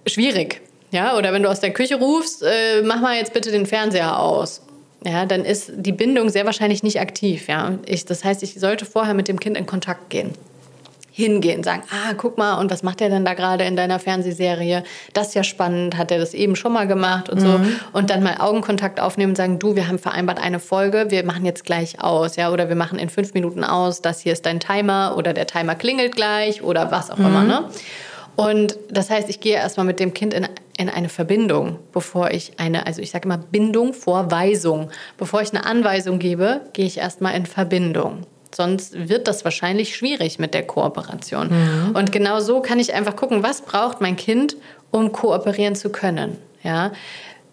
schwierig. Ja, oder wenn du aus der Küche rufst, äh, mach mal jetzt bitte den Fernseher aus. Ja, dann ist die Bindung sehr wahrscheinlich nicht aktiv. Ja, ich, das heißt, ich sollte vorher mit dem Kind in Kontakt gehen. Hingehen, sagen, ah, guck mal, und was macht er denn da gerade in deiner Fernsehserie? Das ist ja spannend, hat er das eben schon mal gemacht und so. Und dann mal Augenkontakt aufnehmen und sagen, du, wir haben vereinbart eine Folge, wir machen jetzt gleich aus, ja, oder wir machen in fünf Minuten aus, das hier ist dein Timer oder der Timer klingelt gleich oder was auch immer, ne? Und das heißt, ich gehe erstmal mit dem Kind in, in eine Verbindung, bevor ich eine, also ich sage immer Bindung vor Weisung. Bevor ich eine Anweisung gebe, gehe ich erstmal in Verbindung. Sonst wird das wahrscheinlich schwierig mit der Kooperation. Und genau so kann ich einfach gucken, was braucht mein Kind, um kooperieren zu können. Ja?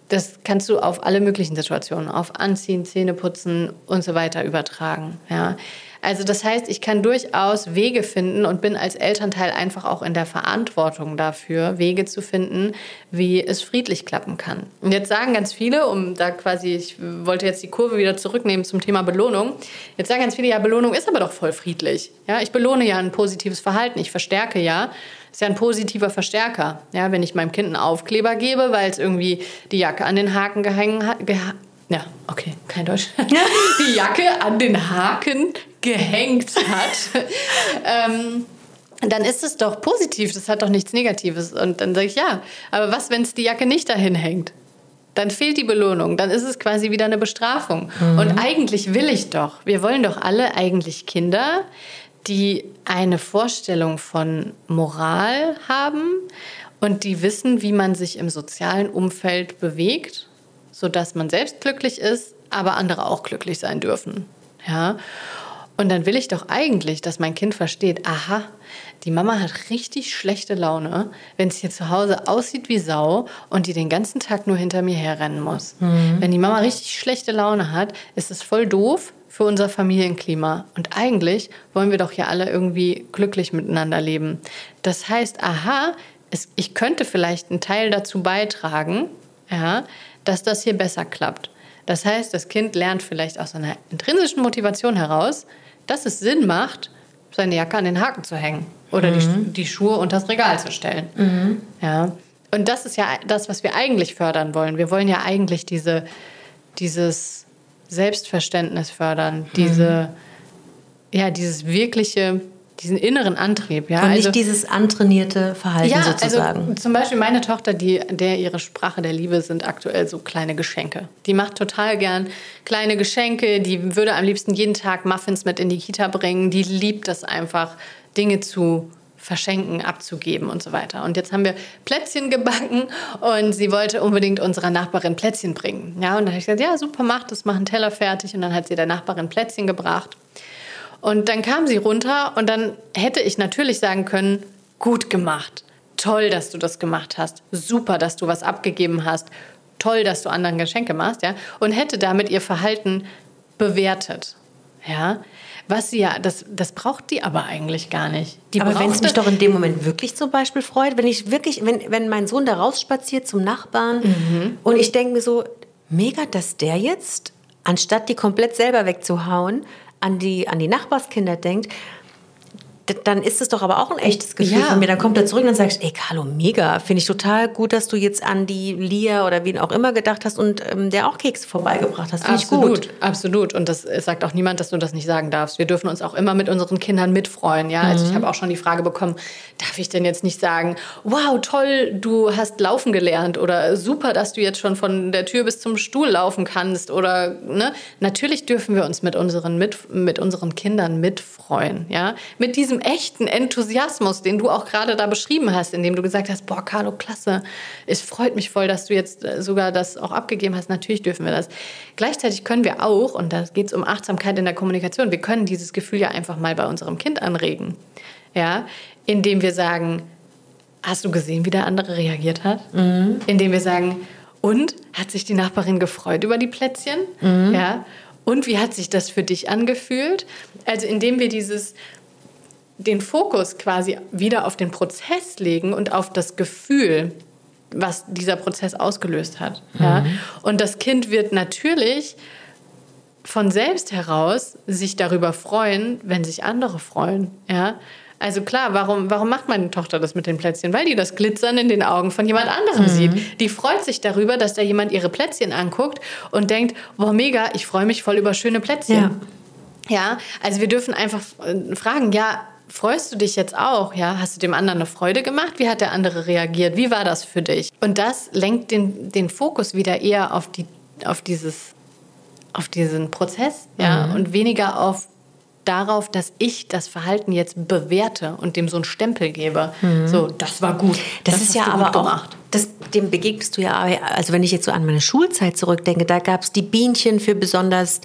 Das kannst du auf alle möglichen Situationen, auf Anziehen, Zähneputzen und so weiter übertragen. Ja? Also das heißt, ich kann durchaus Wege finden und bin als Elternteil einfach auch in der Verantwortung dafür, Wege zu finden, wie es friedlich klappen kann. Und jetzt sagen ganz viele, um da quasi, ich wollte jetzt die Kurve wieder zurücknehmen zum Thema Belohnung. Jetzt sagen ganz viele, ja, Belohnung ist aber doch voll friedlich. Ja, ich belohne ja ein positives Verhalten, ich verstärke ja. Ist ja ein positiver Verstärker. Ja, wenn ich meinem Kind einen Aufkleber gebe, weil es irgendwie die Jacke an den Haken gehangen hat, geha ja, okay, kein Deutsch. (laughs) die Jacke an den Haken gehängt hat, (laughs) ähm, dann ist es doch positiv, das hat doch nichts Negatives. Und dann sage ich, ja, aber was, wenn es die Jacke nicht dahin hängt? Dann fehlt die Belohnung, dann ist es quasi wieder eine Bestrafung. Und eigentlich will ich doch, wir wollen doch alle eigentlich Kinder, die eine Vorstellung von Moral haben und die wissen, wie man sich im sozialen Umfeld bewegt, sodass man selbst glücklich ist, aber andere auch glücklich sein dürfen. Ja? Und dann will ich doch eigentlich, dass mein Kind versteht, aha, die Mama hat richtig schlechte Laune, wenn es hier zu Hause aussieht wie Sau und die den ganzen Tag nur hinter mir herrennen muss. Wenn die Mama richtig schlechte Laune hat, ist es voll doof für unser Familienklima. Und eigentlich wollen wir doch ja alle irgendwie glücklich miteinander leben. Das heißt, aha, es, ich könnte vielleicht einen Teil dazu beitragen, ja, dass das hier besser klappt. Das heißt, das Kind lernt vielleicht aus einer intrinsischen Motivation heraus, dass es Sinn macht, seine Jacke an den Haken zu hängen oder die, die Schuhe unter das Regal zu stellen. Ja. Und das ist ja das, was wir eigentlich fördern wollen. Wir wollen ja eigentlich diese, dieses Selbstverständnis fördern, diese, ja, dieses wirkliche, diesen inneren Antrieb. Ja? Und Also- nicht dieses antrainierte Verhalten sozusagen. also zum Beispiel meine Tochter, die, der ihre Sprache der Liebe sind aktuell so kleine Geschenke. Die macht total gern kleine Geschenke. Die würde am liebsten jeden Tag Muffins mit in die Kita bringen. Die liebt das einfach, Dinge zu verschenken, abzugeben und so weiter. Und jetzt haben wir Plätzchen gebacken und sie wollte unbedingt unserer Nachbarin Plätzchen bringen. Ja, und dann habe ich gesagt, ja, super, mach das, mach einen Teller fertig. Und dann hat sie der Nachbarin Plätzchen gebracht. Und dann kam sie runter und dann hätte ich natürlich sagen können, gut gemacht. Toll, dass du das gemacht hast. Super, dass du was abgegeben hast. Toll, dass du anderen Geschenke machst, ja. Und hätte damit ihr Verhalten bewertet, ja. Was sie ja, das, das braucht die aber eigentlich gar nicht. Die Aber wenn es mich doch in dem Moment wirklich zum Beispiel freut, wenn ich wirklich, wenn, wenn mein Sohn da rausspaziert zum Nachbarn Mhm. und ich denke mir so, mega, dass der jetzt, anstatt die komplett selber wegzuhauen, an die, an die Nachbarskinder denkt, dann ist es doch aber auch ein echtes Gefühl Ja. von mir. Dann kommt er zurück und dann sagst, ey Carlo, mega, finde ich total gut, dass du jetzt an die Lia oder wen auch immer gedacht hast und ähm, der auch Kekse vorbeigebracht hast. Finde ich Absolut, gut. absolut. Und das sagt auch niemand, dass du das nicht sagen darfst. Wir dürfen uns auch immer mit unseren Kindern mitfreuen. Ja, also ich habe auch schon die Frage bekommen: Darf ich denn jetzt nicht sagen, wow, toll, du hast laufen gelernt oder super, dass du jetzt schon von der Tür bis zum Stuhl laufen kannst oder ne? Natürlich dürfen wir uns mit unseren mit, mit unseren Kindern mitfreuen. Ja, mit diesem echten Enthusiasmus, den du auch gerade da beschrieben hast, indem du gesagt hast, boah, Carlo, klasse, es freut mich voll, dass du jetzt äh, sogar das auch abgegeben hast. Natürlich dürfen wir das. Gleichzeitig können wir auch, und da geht es um Achtsamkeit in der Kommunikation, wir können dieses Gefühl ja einfach mal bei unserem Kind anregen. Ja, indem wir sagen, hast du gesehen, wie der andere reagiert hat? Indem wir sagen, und hat sich die Nachbarin gefreut über die Plätzchen? Ja. Und wie hat sich das für dich angefühlt? Also indem wir dieses den Fokus quasi wieder auf den Prozess legen und auf das Gefühl, was dieser Prozess ausgelöst hat. Ja? Und das Kind wird natürlich von selbst heraus sich darüber freuen, wenn sich andere freuen. Ja? Also klar, warum, warum macht meine Tochter das mit den Plätzchen? Weil die das Glitzern in den Augen von jemand anderem sieht. Die freut sich darüber, dass da jemand ihre Plätzchen anguckt und denkt, boah, mega, ich freue mich voll über schöne Plätzchen. Ja, also wir dürfen einfach fragen, ja, freust du dich jetzt auch? Ja, hast du dem anderen eine Freude gemacht? Wie hat der andere reagiert? Wie war das für dich? Und das lenkt den, den Fokus wieder eher auf, die, auf, dieses, auf diesen Prozess ja, Mhm. und weniger auf darauf, dass ich das Verhalten jetzt bewerte und dem so einen Stempel gebe. So, das war gut. Mhm. Das, ist ja aber auch, gemacht. das, dem begegnest du ja, also wenn ich jetzt so an meine Schulzeit zurückdenke, da gab es die Bienchen für besonders,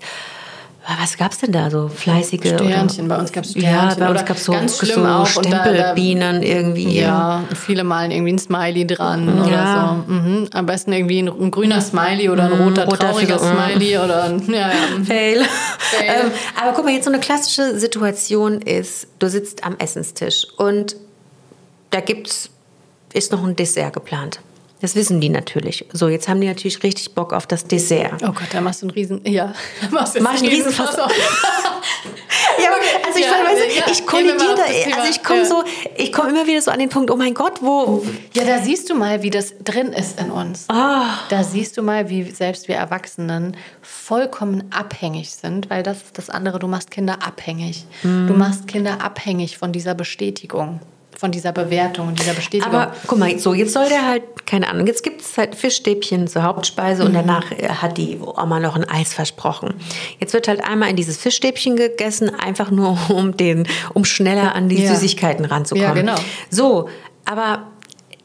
was gab es denn da, so fleißige? Sternchen, oder, bei uns gab's Ja, Sternchen bei uns gab es so, ganz schlimm so auch, und da- da- Stempelbienen irgendwie. Ja, viele malen irgendwie ein Smiley dran Ja. oder so. Mhm. Am besten irgendwie ein, ein grüner Smiley oder ein roter, roter trauriger so. Smiley oder ein, ja, ja. Fail. Fail. ähm, aber guck mal, jetzt so eine klassische Situation ist, du sitzt am Essenstisch und da gibt's, ist noch ein Dessert geplant. Das wissen die natürlich. So, jetzt haben die natürlich richtig Bock auf das Dessert. Oh Gott, da machst du einen riesen, ja, da (laughs) machst du Mach einen riesen Fass auf. (laughs) Ja, aber also ich, Ja, du, ja, ich kollidiere da, also ich komme Ja. so, ich komme immer wieder so an den Punkt, oh mein Gott, wo, Ja, da siehst du mal, wie das drin ist in uns. Ah. Da siehst du mal, wie selbst wir Erwachsenen vollkommen abhängig sind, weil das ist das andere, du machst Kinder abhängig. Du Mhm. machst Kinder abhängig von dieser Bestätigung, von dieser Bewertung und dieser Bestätigung. aber guck mal, so, jetzt soll der halt, keine Ahnung, jetzt gibt es halt Fischstäbchen zur Hauptspeise und danach äh, hat die Oma noch ein Eis versprochen. Jetzt wird halt einmal in dieses Fischstäbchen gegessen, einfach nur (laughs) um den, um schneller an die Ja. Süßigkeiten ranzukommen. Ja, genau. So, aber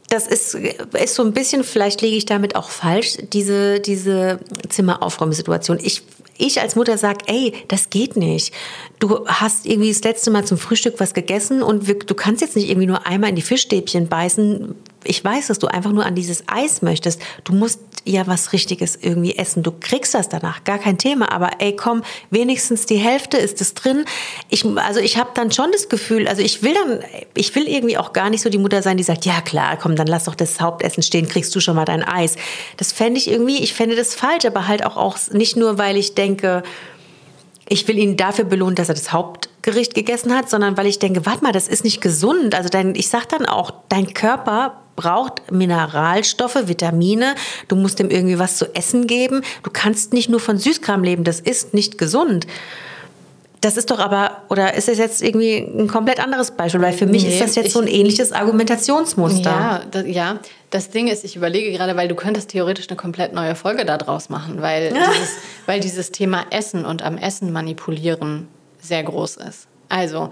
das ist, ist so ein bisschen, vielleicht liege ich damit auch falsch, diese, diese Zimmeraufräumsituation. Ich, ich als Mutter sag, ey, das geht nicht. Du hast irgendwie das letzte Mal zum Frühstück was gegessen und du kannst jetzt nicht irgendwie nur einmal in die Fischstäbchen beißen. Ich weiß, dass du einfach nur an dieses Eis möchtest. Du musst ja was Richtiges irgendwie essen. Du kriegst das danach, gar kein Thema. Aber ey, komm, wenigstens die Hälfte ist es drin. Ich, also ich habe dann schon das Gefühl, also ich will dann, ich will irgendwie auch gar nicht so die Mutter sein, die sagt, ja klar, komm, dann lass doch das Hauptessen stehen, kriegst du schon mal dein Eis. Das fände ich irgendwie, ich fände das falsch, aber halt auch, auch nicht nur, weil ich denke, ich will ihn dafür belohnen, dass er das Hauptgericht gegessen hat, sondern weil ich denke, warte mal, das ist nicht gesund. Also dein, ich sag dann auch, dein Körper braucht Mineralstoffe, Vitamine. Du musst ihm irgendwie was zu essen geben. Du kannst nicht nur von Süßkram leben. Das ist nicht gesund. Das ist doch aber, oder ist es jetzt irgendwie ein komplett anderes Beispiel? Weil für mich Nee, ist das jetzt ich- so ein ähnliches Argumentationsmuster. Ja, das, ja, das Ding ist, ich überlege gerade, weil du könntest theoretisch eine komplett neue Folge daraus machen, weil, (laughs) dieses, weil dieses Thema Essen und am Essen manipulieren sehr groß ist. Also,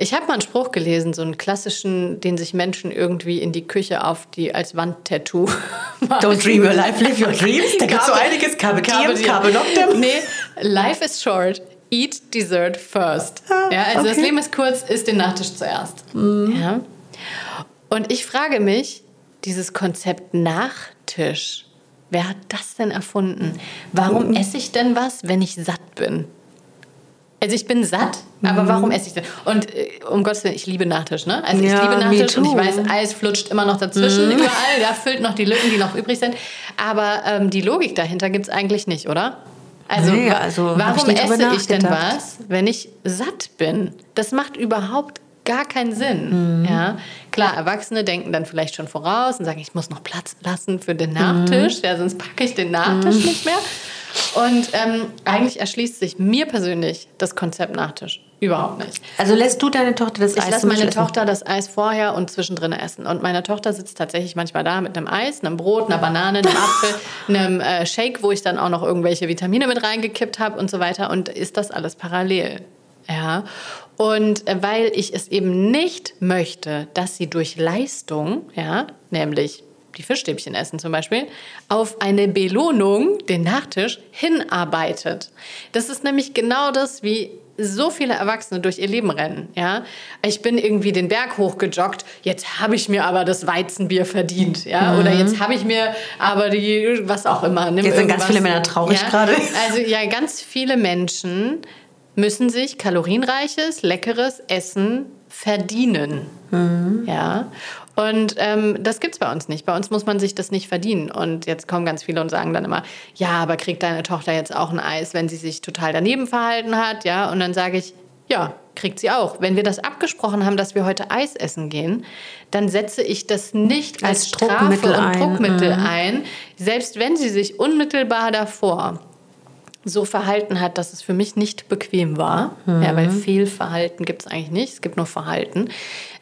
ich habe mal einen Spruch gelesen, so einen klassischen, den sich Menschen irgendwie in die Küche auf die als Wandtattoo. (laughs) Don't dream your life, live your dreams. Da gibt's so einiges. Carpe diem, carpe noctem. Nee, life is short. eat dessert first. Ja, also das okay. Leben ist kurz, isst den Nachtisch zuerst. Ja. Und ich frage mich, dieses Konzept Nachtisch, wer hat das denn erfunden? Warum esse ich denn was, wenn ich satt bin? Also ich bin satt, aber warum esse ich denn? Und äh, um Gottes Willen, ich liebe Nachtisch, ne? Also ich Ja, liebe Nachtisch und ich weiß, Eis flutscht immer noch dazwischen überall, ja, füllt noch die Lücken, die noch übrig sind. Aber ähm, die Logik dahinter gibt es eigentlich nicht, oder? Also, Nee, also ich warum drüber esse ich denn was, wenn ich satt bin? Das macht überhaupt gar keinen Sinn. Mhm. Ja, klar, Erwachsene denken dann vielleicht schon voraus und sagen, ich muss noch Platz lassen für den Mhm. Nachtisch, ja, sonst packe ich den Nachtisch nicht mehr. Und ähm, eigentlich erschließt sich mir persönlich das Konzept Nachtisch überhaupt nicht. Also lässt du deine Tochter das Ich Eis lasse zum meine essen? Tochter das Eis vorher und zwischendrin essen. Und meine Tochter sitzt tatsächlich manchmal da mit einem Eis, einem Brot, einer Banane, einem (laughs) Apfel, einem äh, Shake, wo ich dann auch noch irgendwelche Vitamine mit reingekippt habe und so weiter. Und isst das alles parallel. Ja. Und äh, weil ich es eben nicht möchte, dass sie durch Leistung, ja, nämlich die Fischstäbchen essen zum Beispiel, auf eine Belohnung, den Nachtisch, hinarbeitet. Das ist nämlich genau das, wie so viele Erwachsene durch ihr Leben rennen. Ja? Ich bin irgendwie den Berg hochgejoggt, jetzt habe ich mir aber das Weizenbier verdient. Ja? Oder jetzt habe ich mir aber die, was auch immer. Nimm Mhm. Jetzt sind ganz viele Männer traurig ja? gerade. Also ja, ganz viele Menschen müssen sich kalorienreiches, leckeres Essen verdienen. Mhm. Ja. Und ähm, das gibt's bei uns nicht. Bei uns muss man sich das nicht verdienen. Und jetzt kommen ganz viele und sagen dann immer, ja, aber kriegt deine Tochter jetzt auch ein Eis, wenn sie sich total daneben verhalten hat? Ja. Und dann sage ich, ja, kriegt sie auch. Wenn wir das abgesprochen haben, dass wir heute Eis essen gehen, dann setze ich das nicht als, Als Strafe Druckmittel und ein. Druckmittel ein, selbst wenn sie sich unmittelbar davor so verhalten hat, dass es für mich nicht bequem war. Ja, weil Fehlverhalten gibt es eigentlich nicht, es gibt nur Verhalten.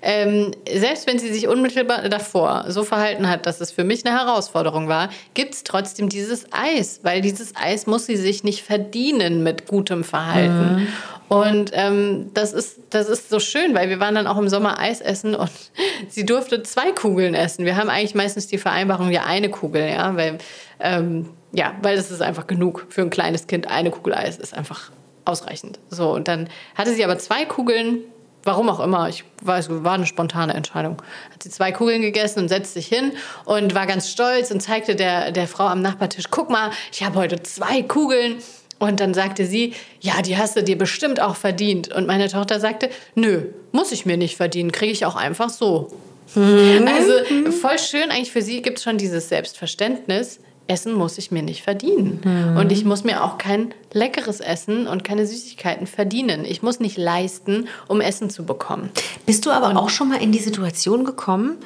Ähm, selbst wenn sie sich unmittelbar davor so verhalten hat, dass es für mich eine Herausforderung war, gibt es trotzdem dieses Eis, weil dieses Eis muss sie sich nicht verdienen mit gutem Verhalten. Und ähm, das, ist, das ist so schön, weil wir waren dann auch im Sommer Eis essen und (laughs) sie durfte zwei Kugeln essen. Wir haben eigentlich meistens die Vereinbarung, ja, eine Kugel, ja, weil, ähm, ja, weil das ist einfach genug für ein kleines Kind. Eine Kugel Eis ist einfach ausreichend. So, und dann hatte sie aber zwei Kugeln, warum auch immer, ich weiß, war eine spontane Entscheidung. Hat sie zwei Kugeln gegessen und setzte sich hin und war ganz stolz und zeigte der, der Frau am Nachbartisch, guck mal, ich habe heute zwei Kugeln. Und dann sagte sie, ja, die hast du dir bestimmt auch verdient. Und meine Tochter sagte, nö, muss ich mir nicht verdienen, kriege ich auch einfach so. Also voll schön, eigentlich für sie gibt es schon dieses Selbstverständnis, Essen muss ich mir nicht verdienen. Und ich muss mir auch kein leckeres Essen und keine Süßigkeiten verdienen. Ich muss nicht leisten, um Essen zu bekommen. Bist du aber auch schon mal in die Situation gekommen,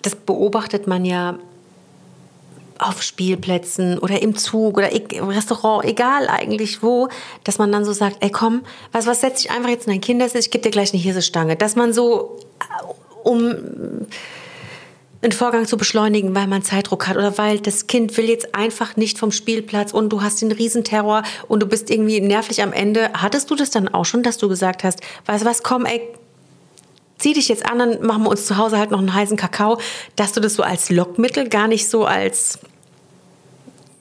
das beobachtet man ja auf Spielplätzen oder im Zug oder im Restaurant, egal eigentlich wo, dass man dann so sagt, ey komm, was, was setz dich einfach jetzt in dein Kindersitz, ich gebe dir gleich eine Hirsestange. Dass man so, äh, um einen Vorgang zu beschleunigen, weil man Zeitdruck hat oder weil das Kind will jetzt einfach nicht vom Spielplatz und du hast den Riesenterror und du bist irgendwie nervlich am Ende. Hattest du das dann auch schon, dass du gesagt hast, weißt du was, komm, ey, zieh dich jetzt an, dann machen wir uns zu Hause halt noch einen heißen Kakao, dass du das so als Lockmittel, gar nicht so als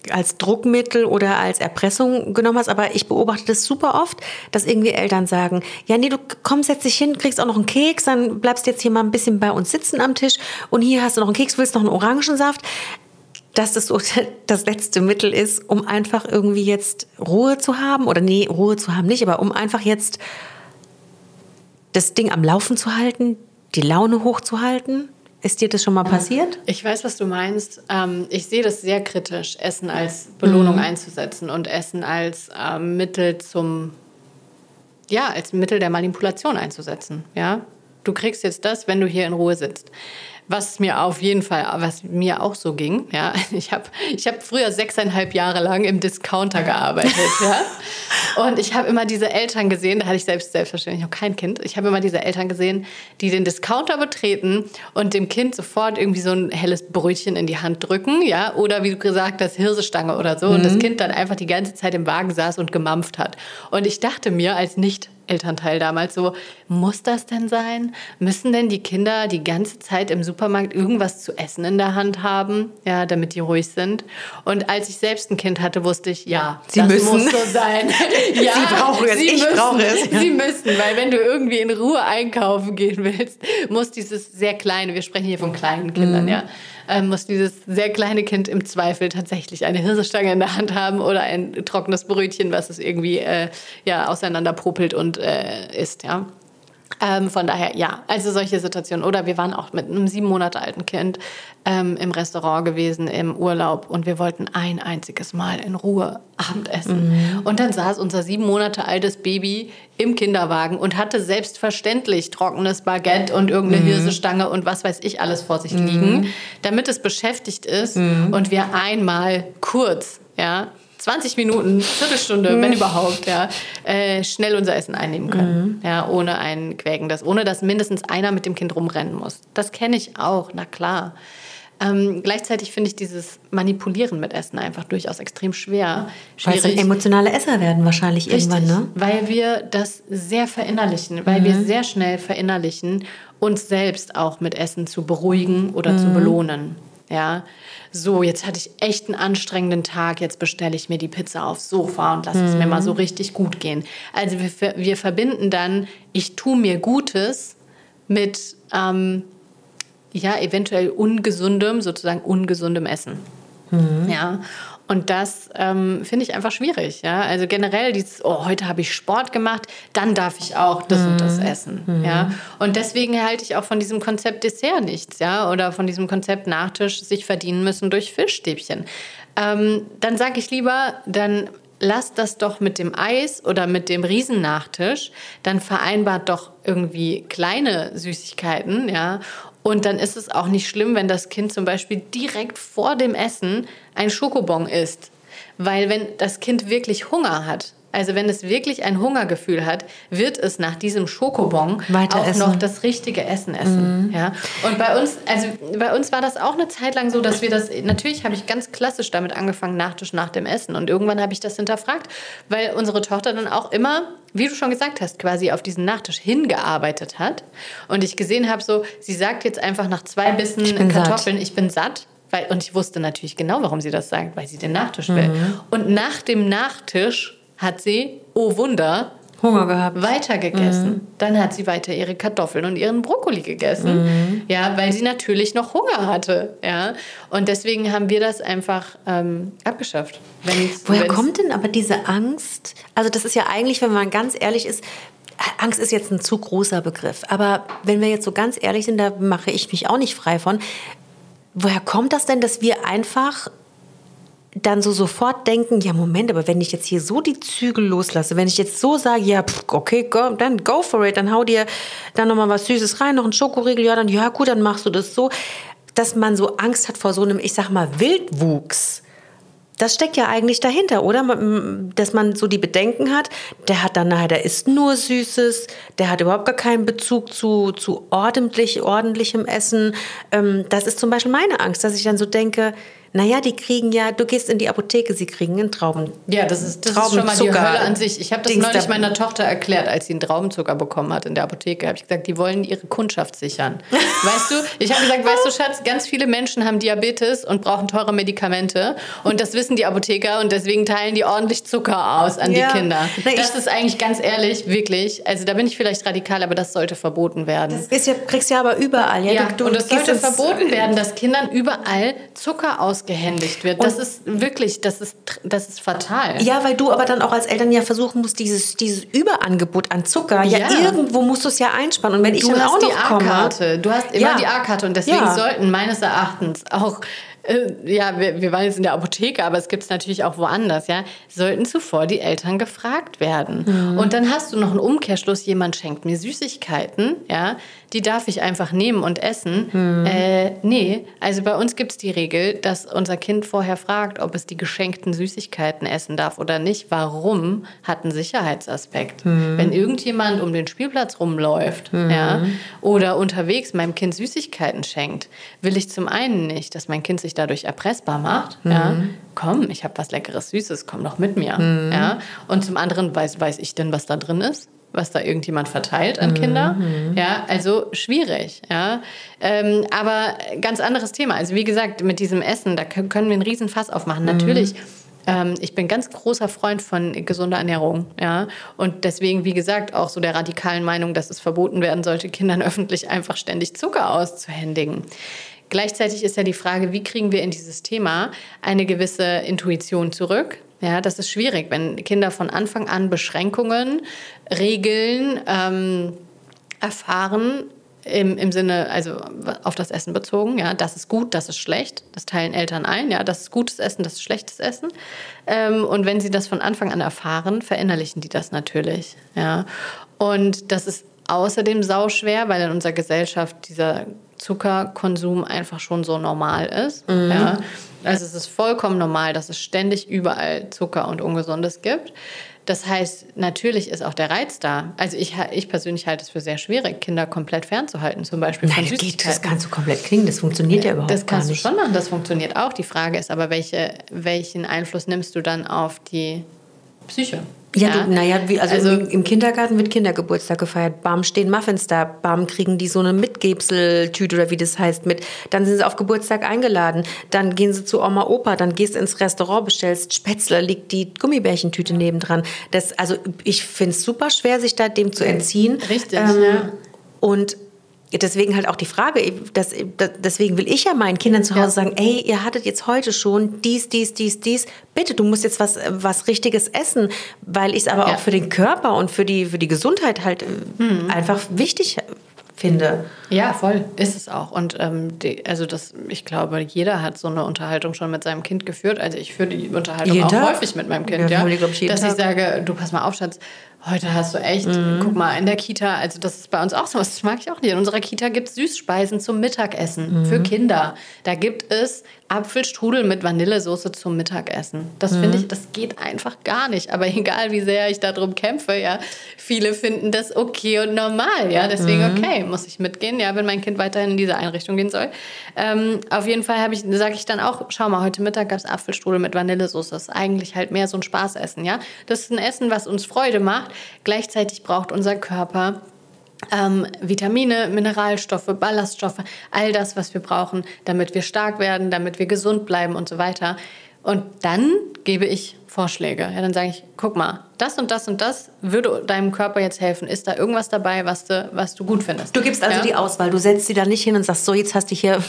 als Druckmittel oder als Erpressung genommen hast, aber ich beobachte das super oft, dass irgendwie Eltern sagen, ja nee, du komm, setz dich hin, kriegst auch noch einen Keks, dann bleibst jetzt hier mal ein bisschen bei uns sitzen am Tisch und hier hast du noch einen Keks, willst noch einen Orangensaft, dass das so (laughs) das letzte Mittel ist, um einfach irgendwie jetzt Ruhe zu haben oder nee, Ruhe zu haben nicht, aber um einfach jetzt das Ding am Laufen zu halten, die Laune hochzuhalten. Ist dir das schon mal passiert? Ich weiß, was du meinst. Ähm, ich sehe das sehr kritisch, Essen als Belohnung einzusetzen und Essen als ähm, Mittel zum, ja, als Mittel der Manipulation einzusetzen. Ja, du kriegst jetzt das, wenn du hier in Ruhe sitzt. Was mir auf jeden Fall, was mir auch so ging, ja, (laughs) ich habe ich hab früher sechseinhalb Jahre lang im Discounter gearbeitet, ja, und ich habe immer diese Eltern gesehen, da hatte ich selbst selbstverständlich noch kein Kind, ich habe immer diese Eltern gesehen, die den Discounter betreten und dem Kind sofort irgendwie so ein helles Brötchen in die Hand drücken, ja, oder wie du gesagt hast, Hirsestange oder so, und das Kind dann einfach die ganze Zeit im Wagen saß und gemampft hat. Und ich dachte mir als nicht Elternteil damals so, muss das denn sein? Müssen denn die Kinder die ganze Zeit im Supermarkt irgendwas zu essen in der Hand haben, ja, damit die ruhig sind? Und als ich selbst ein Kind hatte, wusste ich, ja, Sie das müssen. muss so sein. (laughs) (laughs) ja, Sie brauchen es, ich müssen, brauche es. Sie müssen, weil wenn du irgendwie in Ruhe einkaufen gehen willst, muss dieses sehr kleine, wir sprechen hier von kleinen Kindern, Mhm. ja, ähm, muss dieses sehr kleine Kind im Zweifel tatsächlich eine Hirsestange in der Hand haben oder ein trockenes Brötchen, was es irgendwie äh, ja, auseinanderpopelt und äh, isst, ja. Ähm, von daher, ja, also solche Situationen. Oder wir waren auch mit einem sieben Monate alten Kind ähm, im Restaurant gewesen, im Urlaub und wir wollten ein einziges Mal in Ruhe Abendessen. Und dann saß unser sieben Monate altes Baby im Kinderwagen und hatte selbstverständlich trockenes Baguette und irgendeine Hirsestange und was weiß ich alles vor sich liegen, damit es beschäftigt ist und wir einmal kurz, ja, 20 Minuten, Viertelstunde, wenn überhaupt, ja, äh, schnell unser Essen einnehmen können. Ja, ohne ein quäkendes, ohne dass mindestens einer mit dem Kind rumrennen muss. Das kenne ich auch, na klar. Ähm, gleichzeitig finde ich dieses Manipulieren mit Essen einfach durchaus extrem schwer. Weil es dann emotionale Esser werden wahrscheinlich Richtig, irgendwann, ne? weil wir das sehr verinnerlichen, weil Mhm. wir sehr schnell verinnerlichen, uns selbst auch mit Essen zu beruhigen oder zu Mhm. belohnen. Ja, so, jetzt hatte ich echt einen anstrengenden Tag, jetzt bestelle ich mir die Pizza aufs Sofa und lasse es mir Mhm. mal so richtig gut gehen. Also wir, wir verbinden dann, ich tue mir Gutes mit, ähm, ja, eventuell ungesundem, sozusagen ungesundem Essen. Ja. Und das ähm, finde ich einfach schwierig. Ja? Also generell dieses, oh, heute habe ich Sport gemacht, dann darf ich auch das und das essen. Ja? Und deswegen halte ich auch von diesem Konzept Dessert nichts, ja, oder von diesem Konzept Nachtisch sich verdienen müssen durch Fischstäbchen. Ähm, dann sage ich lieber, dann lasst das doch mit dem Eis oder mit dem Riesennachtisch, dann vereinbart doch irgendwie kleine Süßigkeiten, ja. Und dann ist es auch nicht schlimm, wenn das Kind zum Beispiel direkt vor dem Essen ein Schokobon isst. Weil wenn das Kind wirklich Hunger hat, also wenn es wirklich ein Hungergefühl hat, wird es nach diesem Schokobon Weiter auch essen. noch das richtige Essen essen. Ja? Und bei uns, also bei uns war das auch eine Zeit lang so, dass wir das, natürlich habe ich ganz klassisch damit angefangen, Nachtisch nach dem Essen. Und irgendwann habe ich das hinterfragt, weil unsere Tochter dann auch immer, wie du schon gesagt hast, quasi auf diesen Nachtisch hingearbeitet hat. Und ich gesehen habe, so, sie sagt jetzt einfach nach zwei Bissen satt. Kartoffeln, ich bin satt. Weil, und ich wusste natürlich genau, warum sie das sagt, weil sie den Nachtisch will. Mhm. Und nach dem Nachtisch hat sie, oh Wunder, Hunger gehabt. weiter gegessen. Mhm. Dann hat sie weiter ihre Kartoffeln und ihren Brokkoli gegessen. Mhm. Ja, weil sie natürlich noch Hunger hatte. Ja. Und deswegen haben wir das einfach ähm, abgeschafft. Wenn's, Woher wenn's- kommt denn aber diese Angst? Also das ist ja eigentlich, wenn man ganz ehrlich ist, Angst ist jetzt ein zu großer Begriff. Aber wenn wir jetzt so ganz ehrlich sind, da mache ich mich auch nicht frei von. Woher kommt das denn, dass wir einfach dann so sofort denken, ja Moment, aber wenn ich jetzt hier so die Zügel loslasse, wenn ich jetzt so sage, ja pff, okay, go, dann go for it, dann hau dir dann noch mal was Süßes rein, noch ein Schokoriegel, ja dann ja gut, dann machst du das so, dass man so Angst hat vor so einem, ich sag mal Wildwuchs. Das steckt ja eigentlich dahinter, oder? Dass man so die Bedenken hat, der hat dann nachher, der isst nur Süßes, der hat überhaupt gar keinen Bezug zu, zu ordentlich, ordentlichem Essen. Ähm, das ist zum Beispiel meine Angst, dass ich dann so denke, naja, die kriegen ja, du gehst in die Apotheke, sie kriegen einen Trauben. Ja, das ist, das ist schon mal die. Hölle an sich. Ich habe das Dings neulich meiner Tochter erklärt, als sie einen Traubenzucker bekommen hat in der Apotheke. Habe ich gesagt, die wollen ihre Kundschaft sichern. (laughs) weißt du, ich habe gesagt, weißt du, Schatz, ganz viele Menschen haben Diabetes und brauchen teure Medikamente. Und das wissen die Apotheker und deswegen teilen die ordentlich Zucker aus an Ja. die Kinder. Na, das ist eigentlich ganz ehrlich, wirklich. Also da bin ich vielleicht radikal, aber das sollte verboten werden. Das ist ja, kriegst ja aber überall. Ja, Ja, du, du und es gehst sollte verboten werden, dass Kindern überall Zucker ausgehändigt wird. Das ist wirklich, das ist, das ist fatal. Ja, weil du aber dann auch als Eltern ja versuchen musst, dieses, dieses Überangebot an Zucker, ja, Ja. irgendwo musst du es ja einsparen. Und wenn ich du dann hast auch die noch komme, A-Karte. Du hast immer Ja. die A-Karte und deswegen Ja. sollten meines Erachtens auch äh, ja, wir, wir waren jetzt in der Apotheke, aber es gibt es natürlich auch woanders, ja, sollten zuvor die Eltern gefragt werden. Mhm. Und dann hast du noch einen Umkehrschluss, jemand schenkt mir Süßigkeiten, ja, die darf ich einfach nehmen und essen. Mhm. Äh, nee, also bei uns gibt es die Regel, dass unser Kind vorher fragt, ob es die geschenkten Süßigkeiten essen darf oder nicht. Warum? Hat einen Sicherheitsaspekt. Mhm. Wenn irgendjemand um den Spielplatz rumläuft, ja, oder unterwegs meinem Kind Süßigkeiten schenkt, will ich zum einen nicht, dass mein Kind sich dadurch erpressbar macht. Ja, komm, ich habe was leckeres Süßes, komm doch mit mir. Ja, und zum anderen weiß weiß ich denn, was da drin ist. Was da irgendjemand verteilt an Kinder. Mhm. Ja, also schwierig. Ja, ähm, aber ganz anderes Thema. Also wie gesagt, mit diesem Essen, da können wir einen riesen Fass aufmachen. Mhm. Natürlich. Ähm, ich bin ganz großer Freund von gesunder Ernährung, ja. Und deswegen, wie gesagt, auch so der radikalen Meinung, dass es verboten werden sollte, Kindern (laughs) öffentlich einfach ständig Zucker auszuhändigen. Gleichzeitig ist ja die Frage, wie kriegen wir in dieses Thema eine gewisse Intuition zurück? Ja, das ist schwierig, wenn Kinder von Anfang an Beschränkungen, Regeln ähm, erfahren, im, im Sinne, also auf das Essen bezogen, ja, das ist gut, das ist schlecht, das teilen Eltern ein, ja, das ist gutes Essen, das ist schlechtes Essen. Ähm, und wenn sie das von Anfang an erfahren, verinnerlichen die das natürlich, ja. Und das ist außerdem sauschwer, weil in unserer Gesellschaft dieser Zuckerkonsum einfach schon so normal ist, ja. Also es ist vollkommen normal, dass es ständig überall Zucker und Ungesundes gibt. Das heißt, natürlich ist auch der Reiz da. Also ich, ich persönlich halte es für sehr schwierig, Kinder komplett fernzuhalten, zum Beispiel von Nein, das, geht, das kannst du komplett klingen, das funktioniert ja überhaupt Das kannst gar du nicht. schon machen, das funktioniert auch. Die Frage ist aber, welche, welchen Einfluss nimmst du dann auf die Psyche? Ja, du, naja, wie, also, Also- im, im Kindergarten wird Kindergeburtstag gefeiert. Bam, stehen Muffins da. Bam, kriegen die so eine Mitgebseltüte oder wie das heißt mit. Dann sind sie auf Geburtstag eingeladen. Dann gehen sie zu Oma, Opa. Dann gehst du ins Restaurant, bestellst Spätzle, liegt die Gummibärchentüte nebendran. Das, also ich finde es super schwer, sich da dem zu entziehen. Richtig, Ähm, ja. Und deswegen halt auch die Frage, das, das, deswegen will ich ja meinen Kindern zu Hause Ja. sagen, ey, ihr hattet jetzt heute schon dies, dies, dies, dies. Bitte, du musst jetzt was, was Richtiges essen, weil ich es aber Ja. auch für den Körper und für die, für die Gesundheit halt äh, einfach wichtig finde. Ja, voll, ist es auch. Und ähm, die, also das, ich glaube, jeder hat so eine Unterhaltung schon mit seinem Kind geführt. Also ich führe die Unterhaltung Jeden auch Tag? häufig mit meinem Kind, Ja, ja. ich, jeden dass ich Tag. sage, du pass mal auf, Schatz, heute hast du echt, Mhm. guck mal, in der Kita, also das ist bei uns auch so, was das mag ich auch nicht. In unserer Kita gibt es Süßspeisen zum Mittagessen Mhm. für Kinder. Da gibt es Apfelstrudel mit Vanillesoße zum Mittagessen. Das Mhm. finde ich, das geht einfach gar nicht. Aber (laughs) egal, wie sehr ich darum kämpfe, ja, viele finden das okay und normal, ja. Deswegen, Mhm. okay, muss ich mitgehen, ja, wenn mein Kind weiterhin in diese Einrichtung gehen soll. Ähm, auf jeden Fall habe ich, sage ich dann auch, schau mal, heute Mittag gab es Apfelstrudel mit Vanillesoße. Das ist eigentlich halt mehr so ein Spaßessen, ja. Das ist ein Essen, was uns Freude macht. Gleichzeitig braucht unser Körper ähm, Vitamine, Mineralstoffe, Ballaststoffe, all das, was wir brauchen, damit wir stark werden, damit wir gesund bleiben und so weiter. Und dann gebe ich Vorschläge. Ja, dann sage ich, guck mal, das und das und das würde deinem Körper jetzt helfen. Ist da irgendwas dabei, was du, was du gut findest? Du gibst also ja? die Auswahl. Du setzt sie da nicht hin und sagst, so, jetzt hast du hier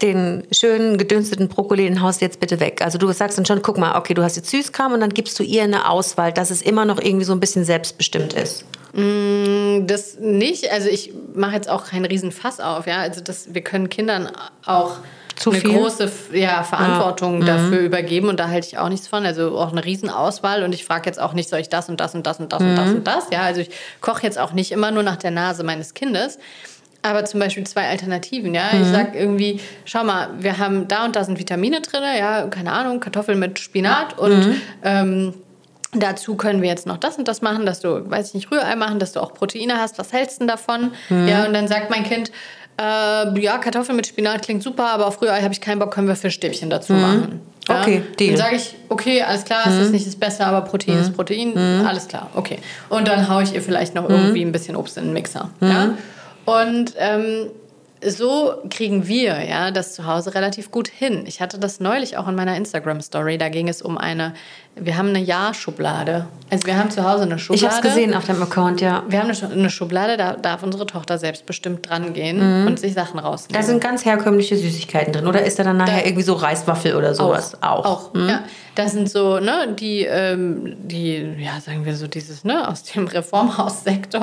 den schönen gedünsteten Brokkoli, den haust du jetzt bitte weg. Also du sagst dann schon, guck mal, okay, du hast jetzt Süßkram und dann gibst du ihr eine Auswahl, dass es immer noch irgendwie so ein bisschen selbstbestimmt ist. Das nicht. Also ich mache jetzt auch keinen riesen Fass auf. Ja, also das, wir können Kindern auch Zu eine viel? Mhm. große ja, Verantwortung dafür übergeben und da halte ich auch nichts von. Also auch eine Riesenauswahl und ich frage jetzt auch nicht, soll ich das und das und das und das und Mhm. das und das. Ja, also ich koche jetzt auch nicht immer nur nach der Nase meines Kindes. Aber zum Beispiel zwei Alternativen, ja. Mhm. Ich sag irgendwie, schau mal, wir haben da und da sind Vitamine drin, ja, keine Ahnung, Kartoffeln mit Spinat und Mhm. ähm, Dazu können wir jetzt noch das und das machen, dass du, weiß ich nicht, Rührei machen, dass du auch Proteine hast. Was hältst du denn davon? Mhm. Ja, und dann sagt mein Kind, äh, ja, Kartoffeln mit Spinat klingt super, aber auf Rührei habe ich keinen Bock, können wir Fischstäbchen dazu machen. Ja? Mhm. Okay, Deal. Mhm. Dann sage ich, okay, alles klar, es ist nicht das Beste, aber Protein ist Protein, alles klar, okay. Und dann haue ich ihr vielleicht noch irgendwie ein bisschen Obst in den Mixer. Ja? Und ähm, so kriegen wir ja das zu Hause relativ gut hin. Ich hatte das neulich auch in meiner Instagram-Story. Da ging es um eine, wir haben eine Ja-Schublade. Also wir haben zu Hause eine Schublade. Ich habe es gesehen auf deinem Account, ja. Wir haben eine Schu- eine Schublade, da darf unsere Tochter selbstbestimmt dran gehen und sich Sachen rausnehmen. Da sind ganz herkömmliche Süßigkeiten drin. Oder ist da dann nachher Da- irgendwie so Reiswaffel oder sowas? Auch. Auch, ja. Das sind so, ne, die, ähm, die, ja, sagen wir so, dieses, ne, aus dem Reformhaussektor,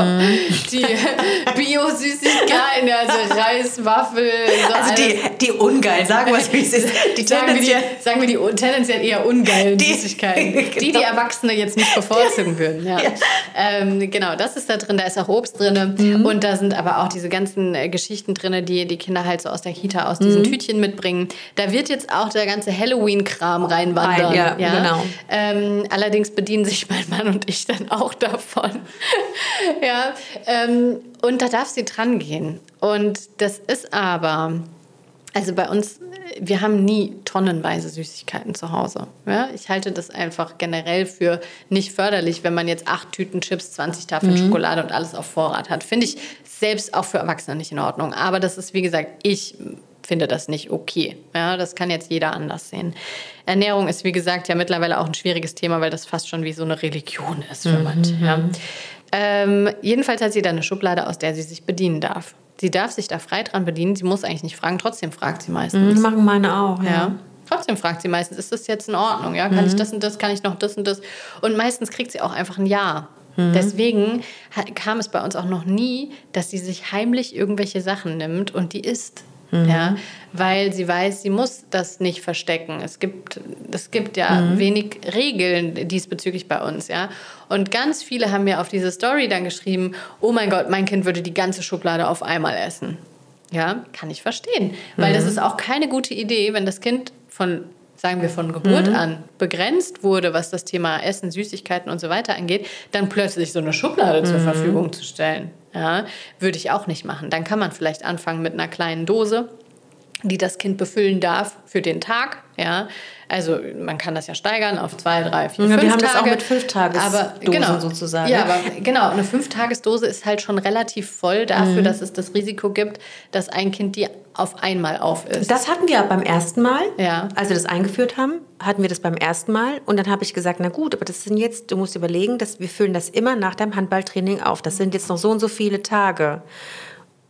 die (laughs) Bio-Süßigkeiten, also Reis, Waffel, so Also die, die ungeil, sagen wir es wie es ist. Die sagen wir, tendenziell. die, sagen wir die tendenziell eher ungeilen Die- Süßigkeiten. (laughs) Die, die genau. Erwachsene jetzt nicht bevorzugen würden. Ja. (laughs) Ja. Ähm, genau, das ist da drin. Da ist auch Obst drin. Mhm. Und da sind aber auch diese ganzen äh, Geschichten drin, die die Kinder halt so aus der Kita, aus diesen Mhm. Tütchen mitbringen. Da wird jetzt auch der ganze Halloween-Kram reinwandern. Rein, ja, genau. Ähm, allerdings bedienen sich mein Mann und ich dann auch davon. (laughs) ja, ähm, und da darf sie dran gehen. Und das ist aber, also bei uns, wir haben nie tonnenweise Süßigkeiten zu Hause. Ja? Ich halte das einfach generell für nicht förderlich, wenn man jetzt acht Tüten Chips, 20 Tafeln Schokolade und alles auf Vorrat hat. Finde ich selbst auch für Erwachsene nicht in Ordnung. Aber das ist, wie gesagt, ich finde das nicht okay. Ja, das kann jetzt jeder anders sehen. Ernährung ist, wie gesagt, ja mittlerweile auch ein schwieriges Thema, weil das fast schon wie so eine Religion ist für manche. Ja. Ähm, jedenfalls hat sie da eine Schublade, aus der sie sich bedienen darf. Sie darf sich da frei dran bedienen. Sie muss eigentlich nicht fragen. Trotzdem fragt sie meistens. Das machen meine auch, ja. Ja. Trotzdem fragt sie meistens, ist das jetzt in Ordnung? Ja, kann ich das und das, kann ich noch das und das? Und meistens kriegt sie auch einfach ein Ja. Deswegen ha- kam es bei uns auch noch nie, dass sie sich heimlich irgendwelche Sachen nimmt und die isst. Ja, weil sie weiß, sie muss das nicht verstecken. Es gibt, es gibt ja wenig Regeln diesbezüglich bei uns, ja. Und ganz viele haben mir auf diese Story dann geschrieben, oh mein Gott, mein Kind würde die ganze Schublade auf einmal essen. Ja, kann ich verstehen. Weil das ist auch keine gute Idee, wenn das Kind von, sagen wir, von Geburt an begrenzt wurde, was das Thema Essen, Süßigkeiten und so weiter angeht, dann plötzlich so eine Schublade zur Verfügung zu stellen. Ja, würde ich auch nicht machen. Dann kann man vielleicht anfangen mit einer kleinen Dose, die das Kind befüllen darf für den Tag. Ja, also man kann das ja steigern auf zwei, drei, vier, Ja, wir fünf haben das auch Tage. mit Fünftagesdosen Aber genau, sozusagen. Ja, aber genau, eine Fünftagesdose ist halt schon relativ voll dafür, Mhm. dass es das Risiko gibt, dass ein Kind die auf einmal auf ist. Das hatten wir beim ersten Mal. Ja. Als wir das eingeführt haben, hatten wir das beim ersten Mal. Und dann habe ich gesagt, na gut, aber das sind jetzt, du musst überlegen, dass wir füllen das immer nach deinem Handballtraining auf. Das sind jetzt noch so und so viele Tage.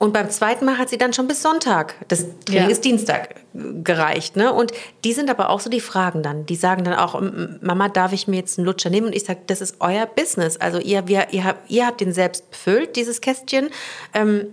Und beim zweiten Mal hat sie dann schon bis Sonntag, das Training Ja. ist Dienstag, gereicht. Ne? Und die sind aber auch so die Fragen dann. Die sagen dann auch, "M- Mama, darf ich mir jetzt einen Lutscher nehmen? Und ich sage, das ist euer Business. Also ihr, wir, ihr, habt, ihr habt den selbst befüllt, dieses Kästchen. Ähm,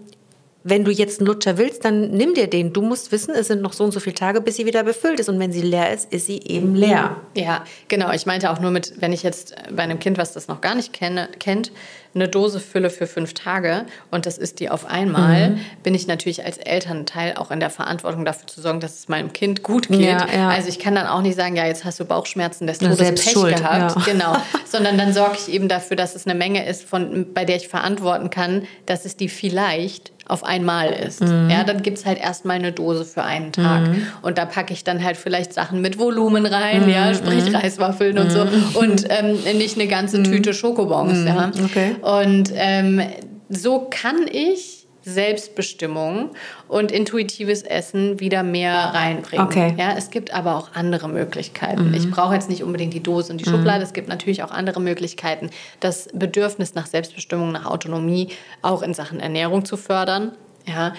wenn du jetzt einen Lutscher willst, dann nimm dir den. Du musst wissen, es sind noch so und so viele Tage, bis sie wieder befüllt ist. Und wenn sie leer ist, ist sie eben leer. Ja, genau. Ich meinte auch nur mit, wenn ich jetzt bei einem Kind, was das noch gar nicht kenne, kennt, eine Dose fülle für fünf Tage und das ist die auf einmal, Mhm. bin ich natürlich als Elternteil auch in der Verantwortung dafür zu sorgen, dass es meinem Kind gut geht. Ja, ja. Also ich kann dann auch nicht sagen, ja, jetzt hast du Bauchschmerzen des Todes selbst Pech schuld, gehabt. ja. Genau. (laughs) Sondern dann sorge ich eben dafür, dass es eine Menge ist, von, bei der ich verantworten kann, dass es die vielleicht auf einmal ist. Mhm. Ja, dann gibt es halt erstmal eine Dose für einen Tag. Und da packe ich dann halt vielleicht Sachen mit Volumen rein, Mhm. ja, sprich Reiswaffeln und so. Und ähm, nicht eine ganze Tüte Schokobons, ja. Mhm. Okay. Und ähm, so kann ich Selbstbestimmung und intuitives Essen wieder mehr reinbringen. Okay. Mhm. Ja, es gibt aber auch andere Möglichkeiten. Ich brauche jetzt nicht unbedingt die Dose und die Schublade. Es gibt natürlich auch andere Möglichkeiten, das Bedürfnis nach Selbstbestimmung, nach Autonomie auch in Sachen Ernährung zu fördern. Ja,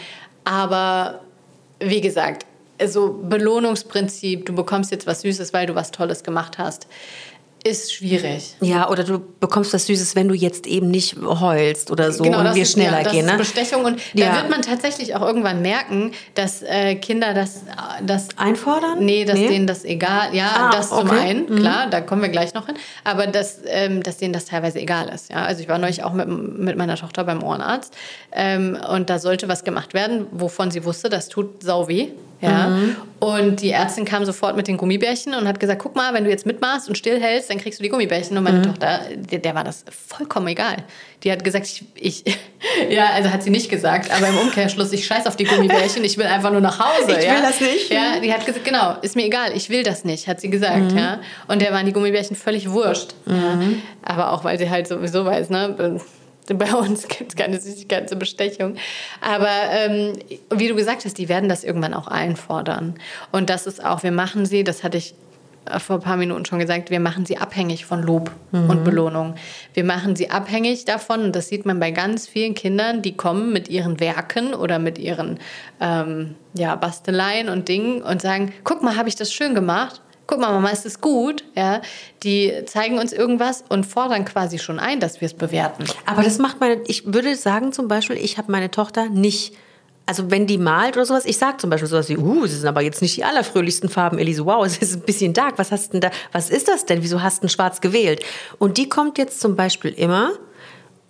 aber wie gesagt, so Belohnungsprinzip, du bekommst jetzt was Süßes, weil du was Tolles gemacht hast, ist schwierig. Ja, oder du bekommst was Süßes, wenn du jetzt eben nicht heulst oder so und wir Genau, schneller ja, das gehen. ist Ne? Bestechung und Ja. da wird man tatsächlich auch irgendwann merken, dass äh, Kinder das, das Einfordern? Nee, dass Nee? denen das egal, ja, Ah, das zum okay. Mhm. einen, klar, da kommen wir gleich noch hin, aber dass, ähm, dass denen das teilweise egal ist. Ja? Also ich war neulich auch mit, mit meiner Tochter beim Ohrenarzt ähm, und da sollte was gemacht werden, wovon sie wusste, das tut sau weh. Ja? Mhm. Und die Ärztin kam sofort mit den Gummibärchen und hat gesagt, guck mal, wenn du jetzt mitmachst und stillhältst, dann kriegst du die Gummibärchen. Und Mhm. meine Tochter, der, der war das vollkommen egal. Die hat gesagt, ich, ich, (laughs) ja, also hat sie nicht gesagt, aber im Umkehrschluss, ich scheiß auf die Gummibärchen, ich will einfach nur nach Hause. Ich ja? will das nicht. Ja, die hat gesagt, genau, ist mir egal, ich will das nicht, hat sie gesagt, ja. Und der waren die Gummibärchen völlig wurscht. Ja. Aber auch, weil sie halt sowieso weiß, ne, bei uns gibt es keine Süßigkeiten zur Bestechung. Aber ähm, wie du gesagt hast, die werden das irgendwann auch einfordern. Und das ist auch, wir machen sie, das hatte ich äh, vor ein paar Minuten schon gesagt, wir machen sie abhängig von Lob und Belohnung. Wir machen sie abhängig davon, und das sieht man bei ganz vielen Kindern, die kommen mit ihren Werken oder mit ihren ähm, ja, Basteleien und Dingen und sagen, guck mal, habe ich das schön gemacht? Guck mal, Mama, ist es gut? Ja, die zeigen uns irgendwas und fordern quasi schon ein, dass wir es bewerten. Aber das macht meine, ich würde sagen zum Beispiel, ich habe meine Tochter nicht, also wenn die malt oder sowas, ich sage zum Beispiel sowas wie, uh, es sind aber jetzt nicht die allerfröhlichsten Farben, Elise, wow, (laughs) es ist ein bisschen dark, was hast denn da, was ist das denn, wieso hast du schwarz gewählt? Und die kommt jetzt zum Beispiel immer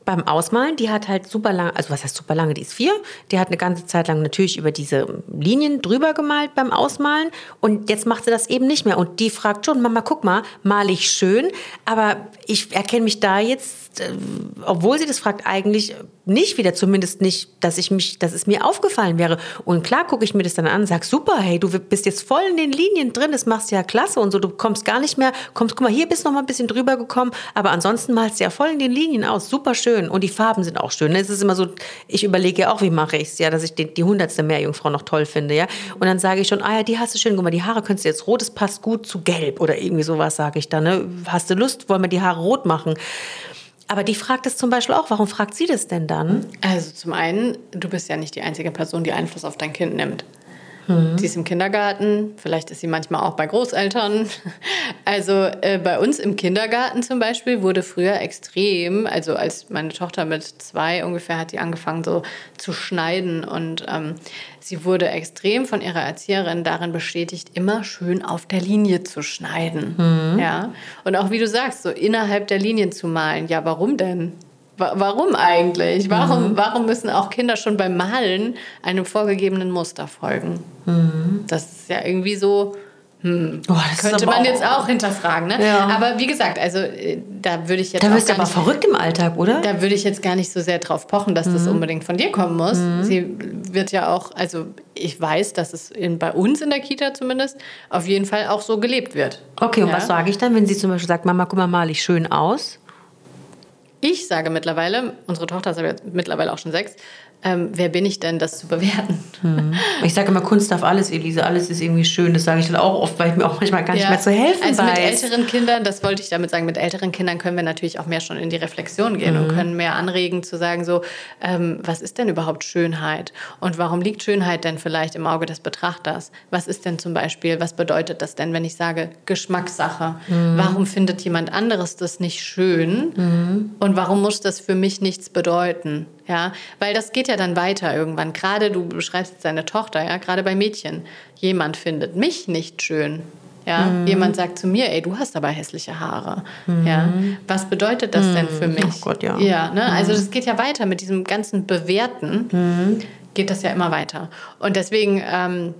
beim Ausmalen, die hat halt super lange, also was heißt super lange, die ist vier, die hat eine ganze Zeit lang natürlich über diese Linien drüber gemalt beim Ausmalen und jetzt macht sie das eben nicht mehr und die fragt schon, Mama, guck mal, male ich schön, aber ich erkenne mich da jetzt, äh, obwohl sie das fragt, eigentlich nicht wieder, zumindest nicht, dass ich mich, dass es mir aufgefallen wäre. Und klar gucke ich mir das dann an, sag super, hey, du bist jetzt voll in den Linien drin, das machst ja klasse und so, du kommst gar nicht mehr, kommst, guck mal, hier bist noch mal ein bisschen drüber gekommen, aber ansonsten malst du ja voll in den Linien aus, super schön und die Farben sind auch schön. Es ist immer so, ich überlege ja auch, wie mache ich es, ja, dass ich die, die hundertste Meerjungfrau noch toll finde, ja. Und dann sage ich schon, ah ja, die hast du schön, guck mal, die Haare könntest du jetzt rot, das passt gut zu gelb oder irgendwie sowas, sage ich dann, ne? Hast du Lust, wollen wir die Haare rot machen? Aber die fragt es zum Beispiel auch. Warum fragt sie das denn dann? Also zum einen, du bist ja nicht die einzige Person, die Einfluss auf dein Kind nimmt. Mhm. Sie ist im Kindergarten, vielleicht ist sie manchmal auch bei Großeltern. (laughs) Also äh, bei uns im Kindergarten zum Beispiel wurde früher extrem, also als meine Tochter mit zwei ungefähr hat die angefangen so zu schneiden und ähm, sie wurde extrem von ihrer Erzieherin darin bestätigt, immer schön auf der Linie zu schneiden. Mhm. Ja. Und auch wie du sagst, so innerhalb der Linien zu malen. Ja, warum denn? Warum eigentlich? Warum, mhm. warum müssen auch Kinder schon beim Malen einem vorgegebenen Muster folgen? Mhm. Das ist ja irgendwie so. Hm, oh, könnte man jetzt auch hinterfragen. Ne? Ja. Aber wie gesagt, also äh, da würde ich jetzt. Da wirst du aber nicht, verrückt im Alltag, oder? Da würde ich jetzt gar nicht so sehr drauf pochen, dass mhm. das unbedingt von dir kommen muss. Mhm. Sie wird ja auch, also ich weiß, dass es in, bei uns in der Kita zumindest auf jeden Fall auch so gelebt wird. Okay, und ja? was sage ich dann, wenn sie zum Beispiel sagt, Mama, guck mal, mal ich schön aus? Ich sage mittlerweile, unsere Tochter ist aber mittlerweile auch schon sechs, ähm, wer bin ich denn, das zu bewerten? Hm. Ich sage immer, Kunst darf alles, Elise, alles ist irgendwie schön. Das sage ich dann auch oft, weil ich mir auch manchmal gar nicht mehr zu helfen also weiß. mit älteren Kindern, das wollte ich damit sagen, mit älteren Kindern können wir natürlich auch mehr schon in die Reflexion gehen mhm. und können mehr anregen zu sagen, so, ähm, was ist denn überhaupt Schönheit? Und warum liegt Schönheit denn vielleicht im Auge des Betrachters? Was ist denn zum Beispiel, was bedeutet das denn, wenn ich sage Geschmackssache? Mhm. Warum findet jemand anderes das nicht schön? Mhm. Und warum muss das für mich nichts bedeuten? Ja, weil das geht ja dann weiter irgendwann. Gerade du beschreibst jetzt deine Tochter, ja, gerade bei Mädchen. Jemand findet mich nicht schön. Ja, mhm. jemand sagt zu mir, ey, du hast aber hässliche Haare. Mhm. Ja, was bedeutet das mhm. denn für mich? Oh Gott, ja. Ja, ne? also das geht ja weiter mit diesem ganzen Bewerten. Mhm. Geht das ja immer weiter. Und deswegen, ähm,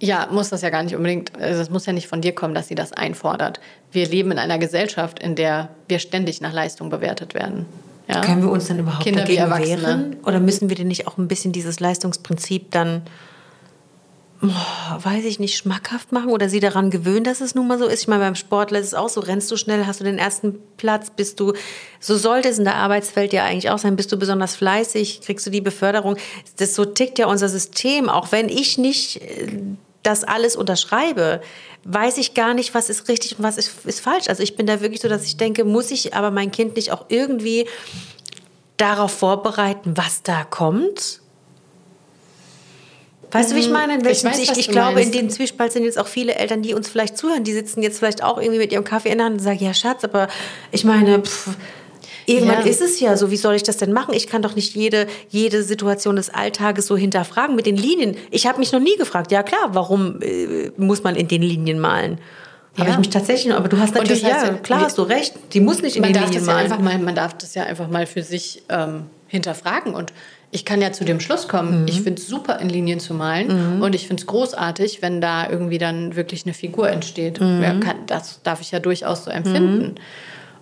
ja, muss das ja gar nicht unbedingt, also es muss ja nicht von dir kommen, dass sie das einfordert. Wir leben in einer Gesellschaft, in der wir ständig nach Leistung bewertet werden. Ja? Können wir uns dann überhaupt Kinder dagegen wehren? Oder müssen wir denn nicht auch ein bisschen dieses Leistungsprinzip dann, oh, weiß ich nicht, schmackhaft machen oder sie daran gewöhnen, dass es nun mal so ist? Ich meine, beim Sportler ist es auch so, rennst du schnell, hast du den ersten Platz, bist du, so sollte es in der Arbeitswelt ja eigentlich auch sein, bist du besonders fleißig, kriegst du die Beförderung. Das so tickt ja unser System, auch wenn ich nicht äh, das alles unterschreibe weiß ich gar nicht, was ist richtig und was ist, ist falsch. Also ich bin da wirklich so, dass ich denke, muss ich aber mein Kind nicht auch irgendwie darauf vorbereiten, was da kommt? Weißt du, wie ich mhm. meine? Ich, weiß, ich, ich glaube, meinst. in dem Zwiespalt sind jetzt auch viele Eltern, die uns vielleicht zuhören, die sitzen jetzt vielleicht auch irgendwie mit ihrem Kaffee in der Hand und sagen, ja Schatz, aber ich meine, pff, Irgendwann ja. ist es ja so, wie soll ich das denn machen? Ich kann doch nicht jede, jede Situation des Alltages so hinterfragen mit den Linien. Ich habe mich noch nie gefragt, ja klar, warum äh, muss man in den Linien malen? Ja. Habe ich mich tatsächlich noch, aber du hast natürlich, das heißt, ja, klar hast du recht, die muss nicht in den Linien malen. Ja einfach mal, man darf das ja einfach mal für sich ähm, hinterfragen und ich kann ja zu dem Schluss kommen, mhm. ich finde es super, in Linien zu malen mhm. und ich finde es großartig, wenn da irgendwie dann wirklich eine Figur entsteht. Mhm. Ja, kann, das darf ich ja durchaus so empfinden.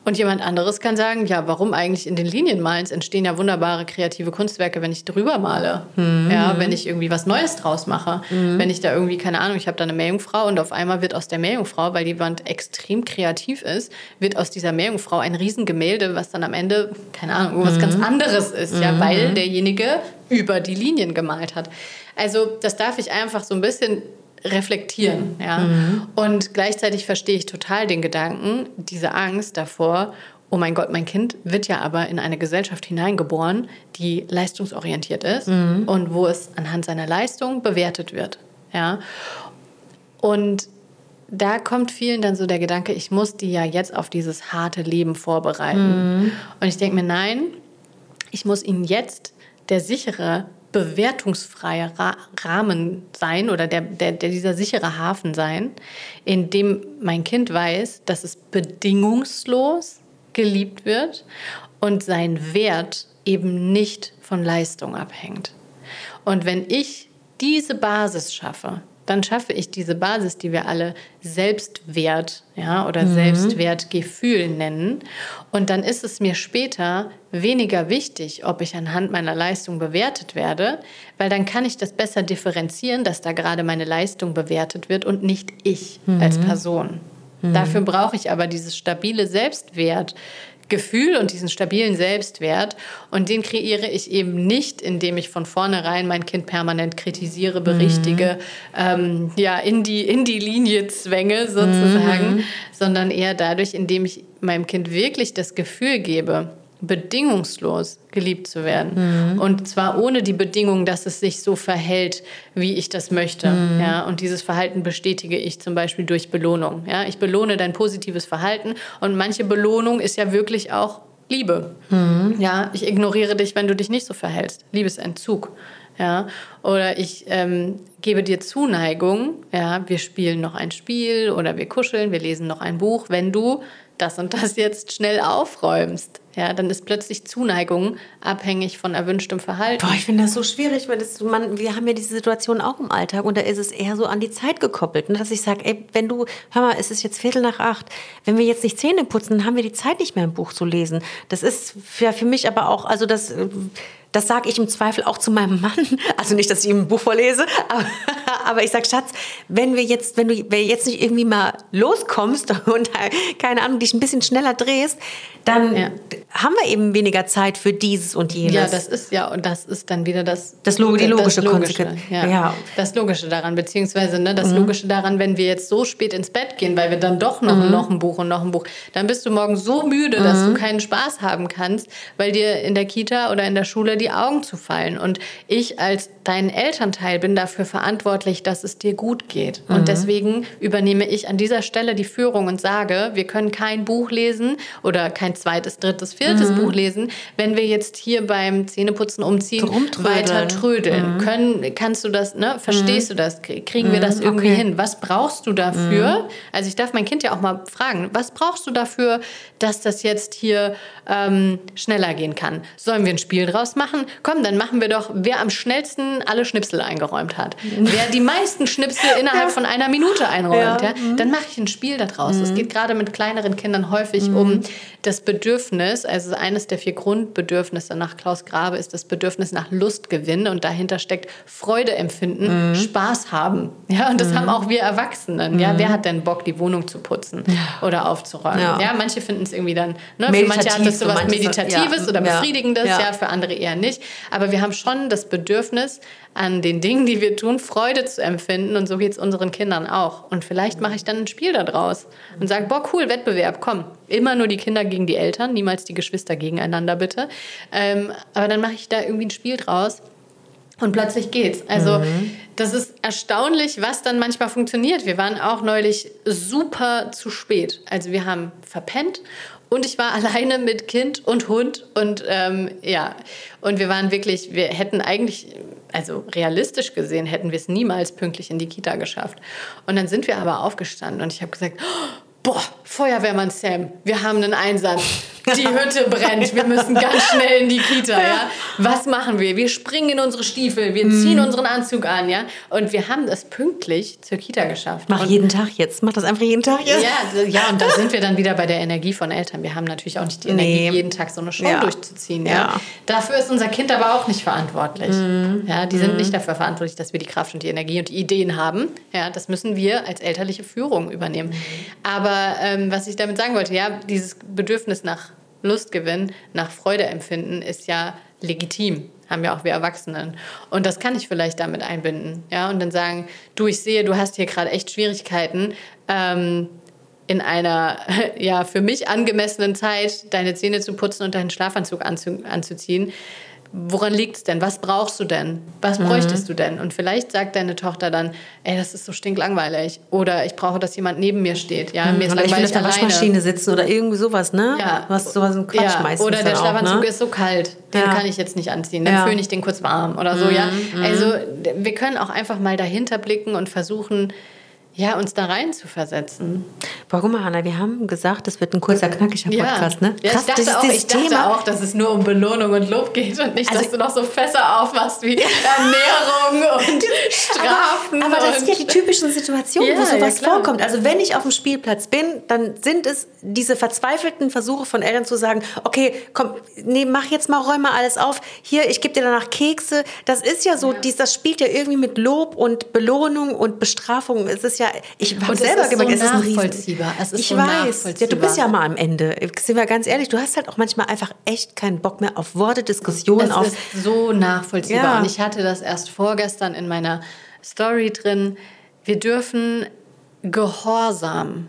Und jemand anderes kann sagen, ja, warum eigentlich in den Linien malen? Es entstehen ja wunderbare kreative Kunstwerke, wenn ich drüber male. Mhm. Ja, wenn ich irgendwie was Neues draus mache. Mhm. Wenn ich da irgendwie, keine Ahnung, ich habe da eine Meerjungfrau und auf einmal wird aus der Meerjungfrau, weil die Wand extrem kreativ ist, wird aus dieser Meerjungfrau ein Riesengemälde, was dann am Ende, keine Ahnung, irgendwas mhm. ganz anderes ist, ja, weil mhm. derjenige über die Linien gemalt hat. Also das darf ich einfach so ein bisschen reflektieren. Ja? Mhm. Und gleichzeitig verstehe ich total den Gedanken, diese Angst davor, oh mein Gott, mein Kind wird ja aber in eine Gesellschaft hineingeboren, die leistungsorientiert ist mhm. und wo es anhand seiner Leistung bewertet wird. Ja? Und da kommt vielen dann so der Gedanke, ich muss die ja jetzt auf dieses harte Leben vorbereiten. Mhm. Und ich denke mir, nein, ich muss ihnen jetzt der sichere bewertungsfreie Rahmen sein oder der, der, der, dieser sichere Hafen sein, in dem mein Kind weiß, dass es bedingungslos geliebt wird und sein Wert eben nicht von Leistung abhängt. Und wenn ich diese Basis schaffe, dann schaffe ich diese Basis, die wir alle Selbstwert ja, oder mhm. Selbstwertgefühl nennen. Und dann ist es mir später weniger wichtig, ob ich anhand meiner Leistung bewertet werde, weil dann kann ich das besser differenzieren, dass da gerade meine Leistung bewertet wird und nicht ich mhm. als Person. Mhm. Dafür brauche ich aber dieses stabile Selbstwert, Gefühl und diesen stabilen Selbstwert. Und den kreiere ich eben nicht, indem ich von vornherein mein Kind permanent kritisiere, berichtige, mhm. ähm, ja, in die, in die Linie zwänge sozusagen, mhm. sondern eher dadurch, indem ich meinem Kind wirklich das Gefühl gebe, bedingungslos geliebt zu werden. Mhm. Und zwar ohne die Bedingung, dass es sich so verhält, wie ich das möchte. Mhm. Ja, und dieses Verhalten bestätige ich zum Beispiel durch Belohnung. Ja, ich belohne dein positives Verhalten und manche Belohnung ist ja wirklich auch Liebe. Mhm. Ja, ich ignoriere dich, wenn du dich nicht so verhältst. Liebesentzug. Ja, oder ich ähm, gebe dir Zuneigung. Ja, wir spielen noch ein Spiel oder wir kuscheln, wir lesen noch ein Buch, wenn du das und das jetzt schnell aufräumst. Ja, dann ist plötzlich Zuneigung abhängig von erwünschtem Verhalten. Boah, ich finde das so schwierig, weil das, man, wir haben ja diese Situation auch im Alltag und da ist es eher so an die Zeit gekoppelt. Ne? Dass ich sage, ey, wenn du, hör mal, es ist jetzt Viertel nach acht, wenn wir jetzt nicht Zähne putzen, dann haben wir die Zeit nicht mehr, ein Buch zu lesen. Das ist für, für mich aber auch, also das das sage ich im Zweifel auch zu meinem Mann. (laughs) Also nicht, dass ich ihm ein Buch vorlese, aber, (laughs) aber ich sage, Schatz, wenn wir jetzt, wenn du jetzt nicht irgendwie mal loskommst (laughs) und keine Ahnung, dich ein bisschen schneller drehst, dann ja. haben wir eben weniger Zeit für dieses und jenes. Ja, das ist ja, und das ist dann wieder das, das Log die logische, das Konsequenz. Ja. ja. Das Logische daran, beziehungsweise ne, das mhm. Logische daran, wenn wir jetzt so spät ins Bett gehen, weil wir dann doch noch, mhm. noch ein Buch und noch ein Buch, dann bist du morgen so müde, mhm. dass du keinen Spaß haben kannst, weil dir in der Kita oder in der Schule die Augen zu fallen. Und ich als dein Elternteil bin dafür verantwortlich, dass es dir gut geht. Und mhm. deswegen übernehme ich an dieser Stelle die Führung und sage, wir können kein Buch lesen oder kein zweites, drittes, viertes mhm. Buch lesen, wenn wir jetzt hier beim Zähneputzen umziehen, weiter trödeln. Mhm. Können, kannst du das, ne? Verstehst mhm. du das? Kriegen wir das mhm. irgendwie okay. hin? Was brauchst du dafür? Mhm. Also ich darf mein Kind ja auch mal fragen, was brauchst du dafür, dass das jetzt hier ähm, schneller gehen kann? Sollen wir ein Spiel draus machen? Komm, dann machen wir doch, wer am schnellsten alle Schnipsel eingeräumt hat. Wer die meisten Schnipsel (laughs) innerhalb ja. von einer Minute einräumt, ja. ja dann mache ich ein Spiel daraus. Es geht gerade mit kleineren Kindern häufig um das Bedürfnis, also eines der vier Grundbedürfnisse nach Klaus Grabe ist das Bedürfnis nach Lustgewinn und dahinter steckt Freude empfinden, mhm. Spaß haben. Ja, und das mhm. haben auch wir Erwachsenen. Ja, mhm. wer hat denn Bock, die Wohnung zu putzen oder aufzuräumen? Ja, ja manche finden es irgendwie dann, ne, für manche hat das so was Meditatives ja. oder Befriedigendes, ja. ja, für andere eher nicht. Aber wir haben schon das Bedürfnis, an den Dingen, die wir tun, Freude zu empfinden. Und so geht es unseren Kindern auch. Und vielleicht mache ich dann ein Spiel daraus und sage, boah, cool, Wettbewerb, komm. Immer nur die Kinder gegen die Eltern, niemals die Geschwister gegeneinander, bitte. Ähm, aber dann mache ich da irgendwie ein Spiel draus. Und plötzlich geht's. Also, mhm. das ist erstaunlich, was dann manchmal funktioniert. Wir waren auch neulich super zu spät. Also, wir haben verpennt und ich war (laughs) alleine mit Kind und Hund und ähm, ja, und wir waren wirklich, wir hätten eigentlich, also realistisch gesehen, hätten wir es niemals pünktlich in die Kita geschafft. Und dann sind wir aber aufgestanden und ich habe gesagt, oh, boah, Feuerwehrmann Sam, wir haben einen Einsatz. Die Hütte brennt, wir müssen ganz schnell in die Kita, ja. Was machen wir? Wir springen in unsere Stiefel, wir ziehen mhm. unseren Anzug an, ja. Und wir haben das pünktlich zur Kita geschafft. Mach und jeden Tag jetzt, mach das einfach jeden Tag jetzt. Ja, ja, und da sind wir dann wieder bei der Energie von Eltern. Wir haben natürlich auch nicht die Energie, nee. jeden Tag so eine Show ja. durchzuziehen, ja. ja. Dafür ist unser Kind aber auch nicht verantwortlich. Mhm. Ja, die sind mhm. nicht dafür verantwortlich, dass wir die Kraft und die Energie und die Ideen haben. Ja, das müssen wir als elterliche Führung übernehmen. Mhm. Aber ähm, was ich damit sagen wollte, ja, dieses Bedürfnis nach Lustgewinn, nach Freude empfinden, ist ja legitim. Haben ja auch wir Erwachsenen. Und das kann ich vielleicht damit einbinden. Ja, und dann sagen, du, ich sehe, du hast hier gerade echt Schwierigkeiten. Ähm, in einer (laughs) ja für mich angemessenen Zeit deine Zähne zu putzen und deinen Schlafanzug anzu, anzuziehen woran liegt es denn? Was brauchst du denn? Was mhm. bräuchtest du denn? Und vielleicht sagt deine Tochter dann, ey, das ist so stinklangweilig. Oder ich brauche, dass jemand neben mir steht. Ja, mhm. mir ist oder ich will auf der Waschmaschine sitzen oder irgendwie sowas, ne? Ja. Was sowas ein Quatsch ja. meistens Oder der Schlafanzug ne? ist so kalt, den ja. kann ich jetzt nicht anziehen. Dann ja. föhne ich den kurz warm oder so, mhm. ja. Also wir können auch einfach mal dahinter blicken und versuchen, ja, uns da rein zu versetzen. Warum, Hanna? Wir haben gesagt, das wird ein kurzer, knackiger Podcast, ja. ne? Ja, Krass, ich dachte, das ist auch, ich dachte Thema. auch, dass es nur um Belohnung und Lob geht und nicht, Also- dass du noch so Fässer aufmachst wie (laughs) Ernährung und (laughs) Strafen. Aber das sind ja die typischen Situationen, Ja, wo ja, sowas klar. vorkommt. Also wenn ich auf dem Spielplatz bin, dann sind es diese verzweifelten Versuche von Eltern zu sagen, okay, komm, nee, mach jetzt mal, räum mal alles auf. Hier, ich gebe dir danach Kekse. Das ist ja so, Dies, das spielt ja irgendwie mit Lob und Belohnung und Bestrafung. Es ist ja, ich habe selber gemerkt, so es ist nachvollziehbar. Es ist ich so weiß. Ja, du bist ja mal am Ende. Sind wir ganz ehrlich, du hast halt auch manchmal einfach echt keinen Bock mehr auf Worte, Diskussionen, Es auf ist so nachvollziehbar. Ja. Und ich hatte das erst vorgestern in meiner Story drin. Wir dürfen Gehorsam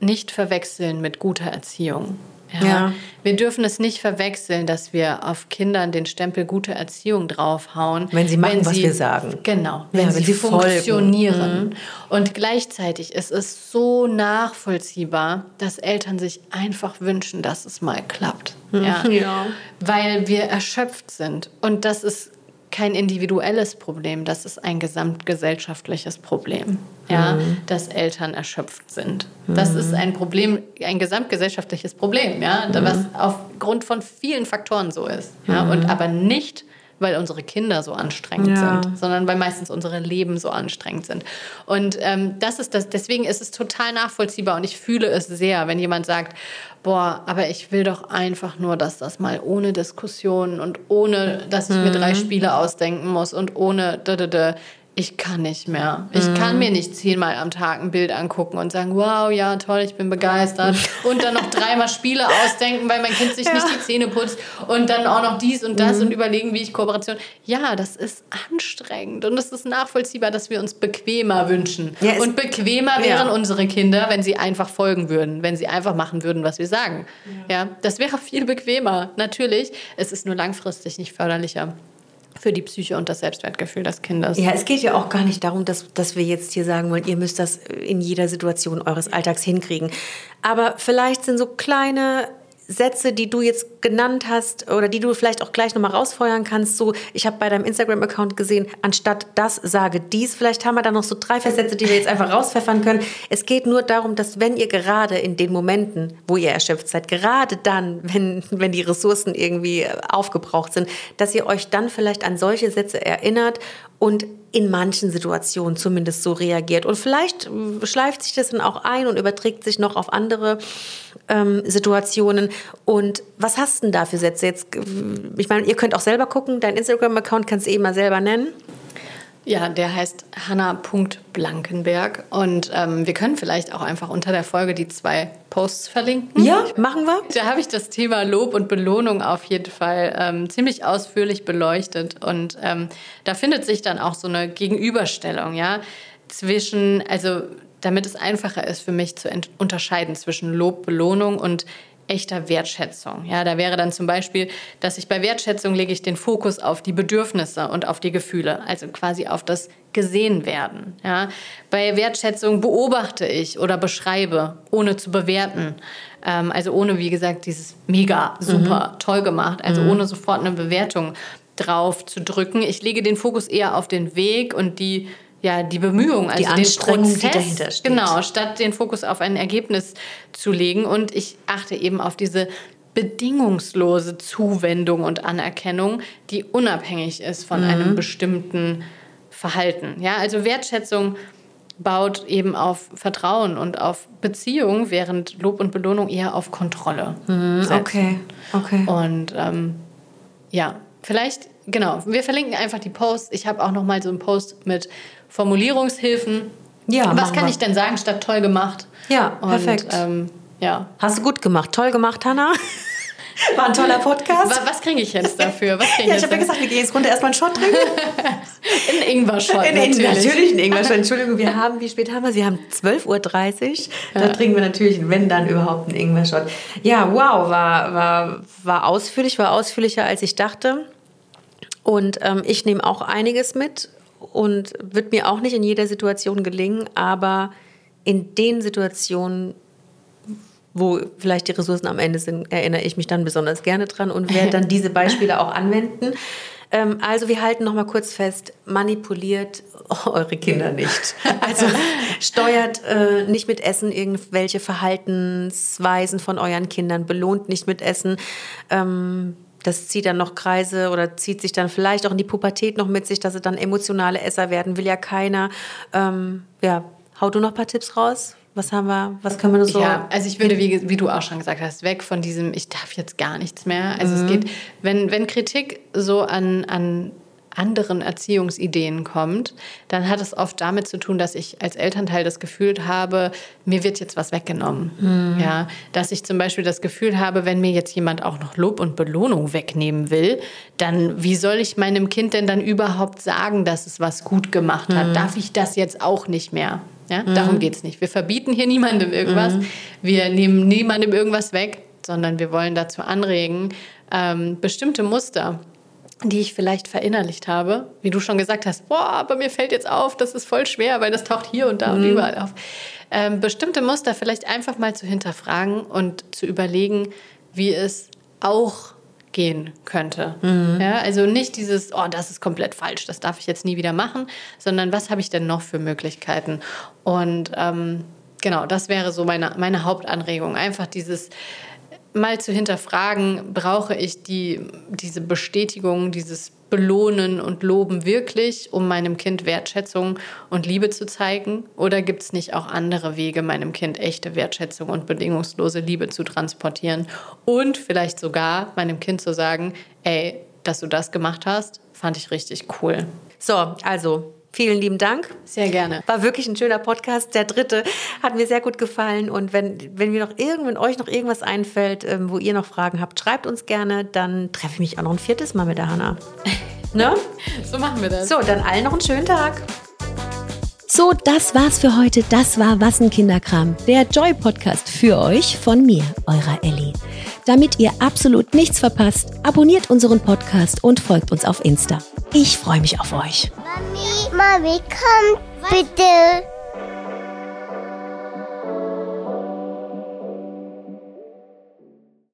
nicht verwechseln mit guter Erziehung. Ja. Ja. Wir dürfen es nicht verwechseln, dass wir auf Kindern den Stempel gute Erziehung draufhauen. Wenn sie machen, was wir sagen. Genau, Ja, wenn, wenn sie, sie folgen. Mhm. funktionieren. Und gleichzeitig ist es so nachvollziehbar, dass Eltern sich einfach wünschen, dass es mal klappt. Ja. Ja. Weil wir erschöpft sind. Und das ist kein individuelles Problem, das ist ein gesamtgesellschaftliches Problem, ja, dass Eltern erschöpft sind. Das ist ein Problem, ein gesamtgesellschaftliches Problem, ja, was aufgrund von vielen Faktoren so ist. Ja, und aber nicht, weil unsere Kinder so anstrengend Ja. sind, sondern weil meistens unsere Leben so anstrengend sind. Und ähm, das ist das, deswegen ist es total nachvollziehbar und ich fühle es sehr, wenn jemand sagt, boah, aber ich will doch einfach nur, dass das mal ohne Diskussion und ohne, dass ich mir drei Spiele ausdenken muss und ohne da, da, da. Ich kann nicht mehr. Ich kann mir nicht zehnmal am Tag ein Bild angucken und sagen, wow, ja, toll, ich bin begeistert. Und dann noch dreimal Spiele (laughs) ausdenken, weil mein Kind sich nicht die Zähne putzt. Und dann auch noch dies und das und überlegen, wie ich Kooperation. Ja, das ist anstrengend. Und es ist nachvollziehbar, dass wir uns bequemer wünschen. Ja, es- und bequemer Ja. wären unsere Kinder, wenn sie einfach folgen würden, wenn sie einfach machen würden, was wir sagen. Ja, das wäre viel bequemer. Natürlich, es ist nur langfristig nicht förderlicher für die Psyche und das Selbstwertgefühl des Kindes. Ja, es geht ja auch gar nicht darum, dass, dass wir jetzt hier sagen wollen, ihr müsst das in jeder Situation eures Alltags hinkriegen. Aber vielleicht sind so kleine Sätze, die du jetzt genannt hast oder die du vielleicht auch gleich nochmal rausfeuern kannst. So, ich habe bei deinem Instagram-Account gesehen, anstatt das sage dies. Vielleicht haben wir da noch so drei, vier Sätze, die wir jetzt einfach rauspfeffern können. Es geht nur darum, dass wenn ihr gerade in den Momenten, wo ihr erschöpft seid, gerade dann, wenn, wenn die Ressourcen irgendwie aufgebraucht sind, dass ihr euch dann vielleicht an solche Sätze erinnert und in manchen Situationen zumindest so reagiert. Und vielleicht äh, schleift sich das dann auch ein und überträgt sich noch auf andere ähm, Situationen. Und was hast du denn da für Sätze jetzt? äh, Ich meine, ihr könnt auch selber gucken. Dein Instagram-Account kannst du eben mal selber nennen. Ja, der heißt Hanna.blankenberg. Und ähm, wir können vielleicht auch einfach unter der Folge die zwei Posts verlinken. Ja, machen wir. Da habe ich das Thema Lob und Belohnung auf jeden Fall ähm, ziemlich ausführlich beleuchtet. Und ähm, da findet sich dann auch so eine Gegenüberstellung, ja, zwischen, also damit es einfacher ist für mich zu unterscheiden zwischen Lob, Belohnung und echter Wertschätzung. Ja, da wäre dann zum Beispiel, dass ich bei Wertschätzung lege ich den Fokus auf die Bedürfnisse und auf die Gefühle, also quasi auf das Gesehen-Werden. Ja, bei Wertschätzung beobachte ich oder beschreibe, ohne zu bewerten. Ähm, also ohne, wie gesagt, dieses mega, super, toll gemacht, also ohne sofort eine Bewertung drauf zu drücken. Ich lege den Fokus eher auf den Weg und die ja, die Bemühungen, also den Anstrengung, die Prozess, dahinter steht. Genau, statt den Fokus auf ein Ergebnis zu legen. Und ich achte eben auf diese bedingungslose Zuwendung und Anerkennung, die unabhängig ist von einem bestimmten Verhalten. Ja, also Wertschätzung baut eben auf Vertrauen und auf Beziehung, während Lob und Belohnung eher auf Kontrolle setzt. Okay, okay. Und ähm, ja, vielleicht, genau, wir verlinken einfach die Posts. Ich habe auch noch mal so einen Post mit Formulierungshilfen. Ja, Was kann wir. ich denn sagen statt toll gemacht? Ja, Und, perfekt. Ähm, ja. Hast du gut gemacht. Toll gemacht, Hanna. (laughs) War ein toller Podcast. Was, was kriege ich jetzt dafür? Was krieg Ja, ich ich habe ja gesagt, wir gehen jetzt runter erstmal einen Shot trinken. (laughs) in Ingwer-Shot In, in, natürlich. natürlich in Ingwer. (laughs) Entschuldigung, wir haben, wie spät haben wir? Sie haben 12.30 Uhr. Da trinken wir natürlich, wenn dann überhaupt, einen Ingwer-Shot. Ja, wow, war, war, war ausführlich, war ausführlicher, als ich dachte. Und ähm, ich nehme auch einiges mit und wird mir auch nicht in jeder Situation gelingen, aber in den Situationen, wo vielleicht die Ressourcen am Ende sind, erinnere ich mich dann besonders gerne dran und werde dann diese Beispiele auch anwenden. Ähm, also wir halten noch mal kurz fest, manipuliert eure Kinder nicht. Also steuert äh, nicht mit Essen irgendwelche Verhaltensweisen von euren Kindern, belohnt nicht mit Essen. Ähm, das zieht dann noch Kreise oder zieht sich dann vielleicht auch in die Pubertät noch mit sich, dass sie dann emotionale Esser werden, will ja keiner. Ähm, ja, hau du noch ein paar Tipps raus? Was haben wir, was können wir so? Ja, also ich würde, wie, wie du auch schon gesagt hast, weg von diesem, ich darf jetzt gar nichts mehr. Also mhm. es geht, wenn, wenn Kritik so an, an anderen Erziehungsideen kommt, dann hat es oft damit zu tun, dass ich als Elternteil das Gefühl habe, mir wird jetzt was weggenommen. Mhm. Ja, dass ich zum Beispiel das Gefühl habe, wenn mir jetzt jemand auch noch Lob und Belohnung wegnehmen will, dann wie soll ich meinem Kind denn dann überhaupt sagen, dass es was gut gemacht hat? Mhm. Darf ich das jetzt auch nicht mehr? Ja, mhm. darum geht es nicht. Wir verbieten hier niemandem irgendwas. Mhm. Wir nehmen niemandem irgendwas weg, sondern wir wollen dazu anregen, ähm, bestimmte Muster die ich vielleicht verinnerlicht habe, wie du schon gesagt hast, boah, aber mir fällt jetzt auf, das ist voll schwer, weil das taucht hier und da mhm. und überall auf. Ähm, bestimmte Muster vielleicht einfach mal zu hinterfragen und zu überlegen, wie es auch gehen könnte. Mhm. Ja, also nicht dieses, oh, das ist komplett falsch, das darf ich jetzt nie wieder machen, sondern was habe ich denn noch für Möglichkeiten? Und ähm, genau, das wäre so meine, meine Hauptanregung. Einfach dieses mal zu hinterfragen, brauche ich die, diese Bestätigung, dieses Belohnen und Loben wirklich, um meinem Kind Wertschätzung und Liebe zu zeigen? Oder gibt es nicht auch andere Wege, meinem Kind echte Wertschätzung und bedingungslose Liebe zu transportieren? Und vielleicht sogar meinem Kind zu sagen, ey, dass du das gemacht hast, fand ich richtig cool. So, also Vielen lieben Dank. Sehr gerne. War wirklich ein schöner Podcast. Der dritte hat mir sehr gut gefallen. Und wenn, wenn mir noch irgend, wenn euch noch irgendwas einfällt, ähm, wo ihr noch Fragen habt, schreibt uns gerne. Dann treffe ich mich auch noch ein viertes Mal mit der Hanna. (laughs) ne? So machen wir das. So, dann allen noch einen schönen Tag. So, das war's für heute. Das war Wassenkinderkram, der Joy-Podcast für euch von mir, eurer Ellie. Damit ihr absolut nichts verpasst, abonniert unseren Podcast und folgt uns auf Insta. Ich freue mich auf euch. Mami, Mami, komm bitte.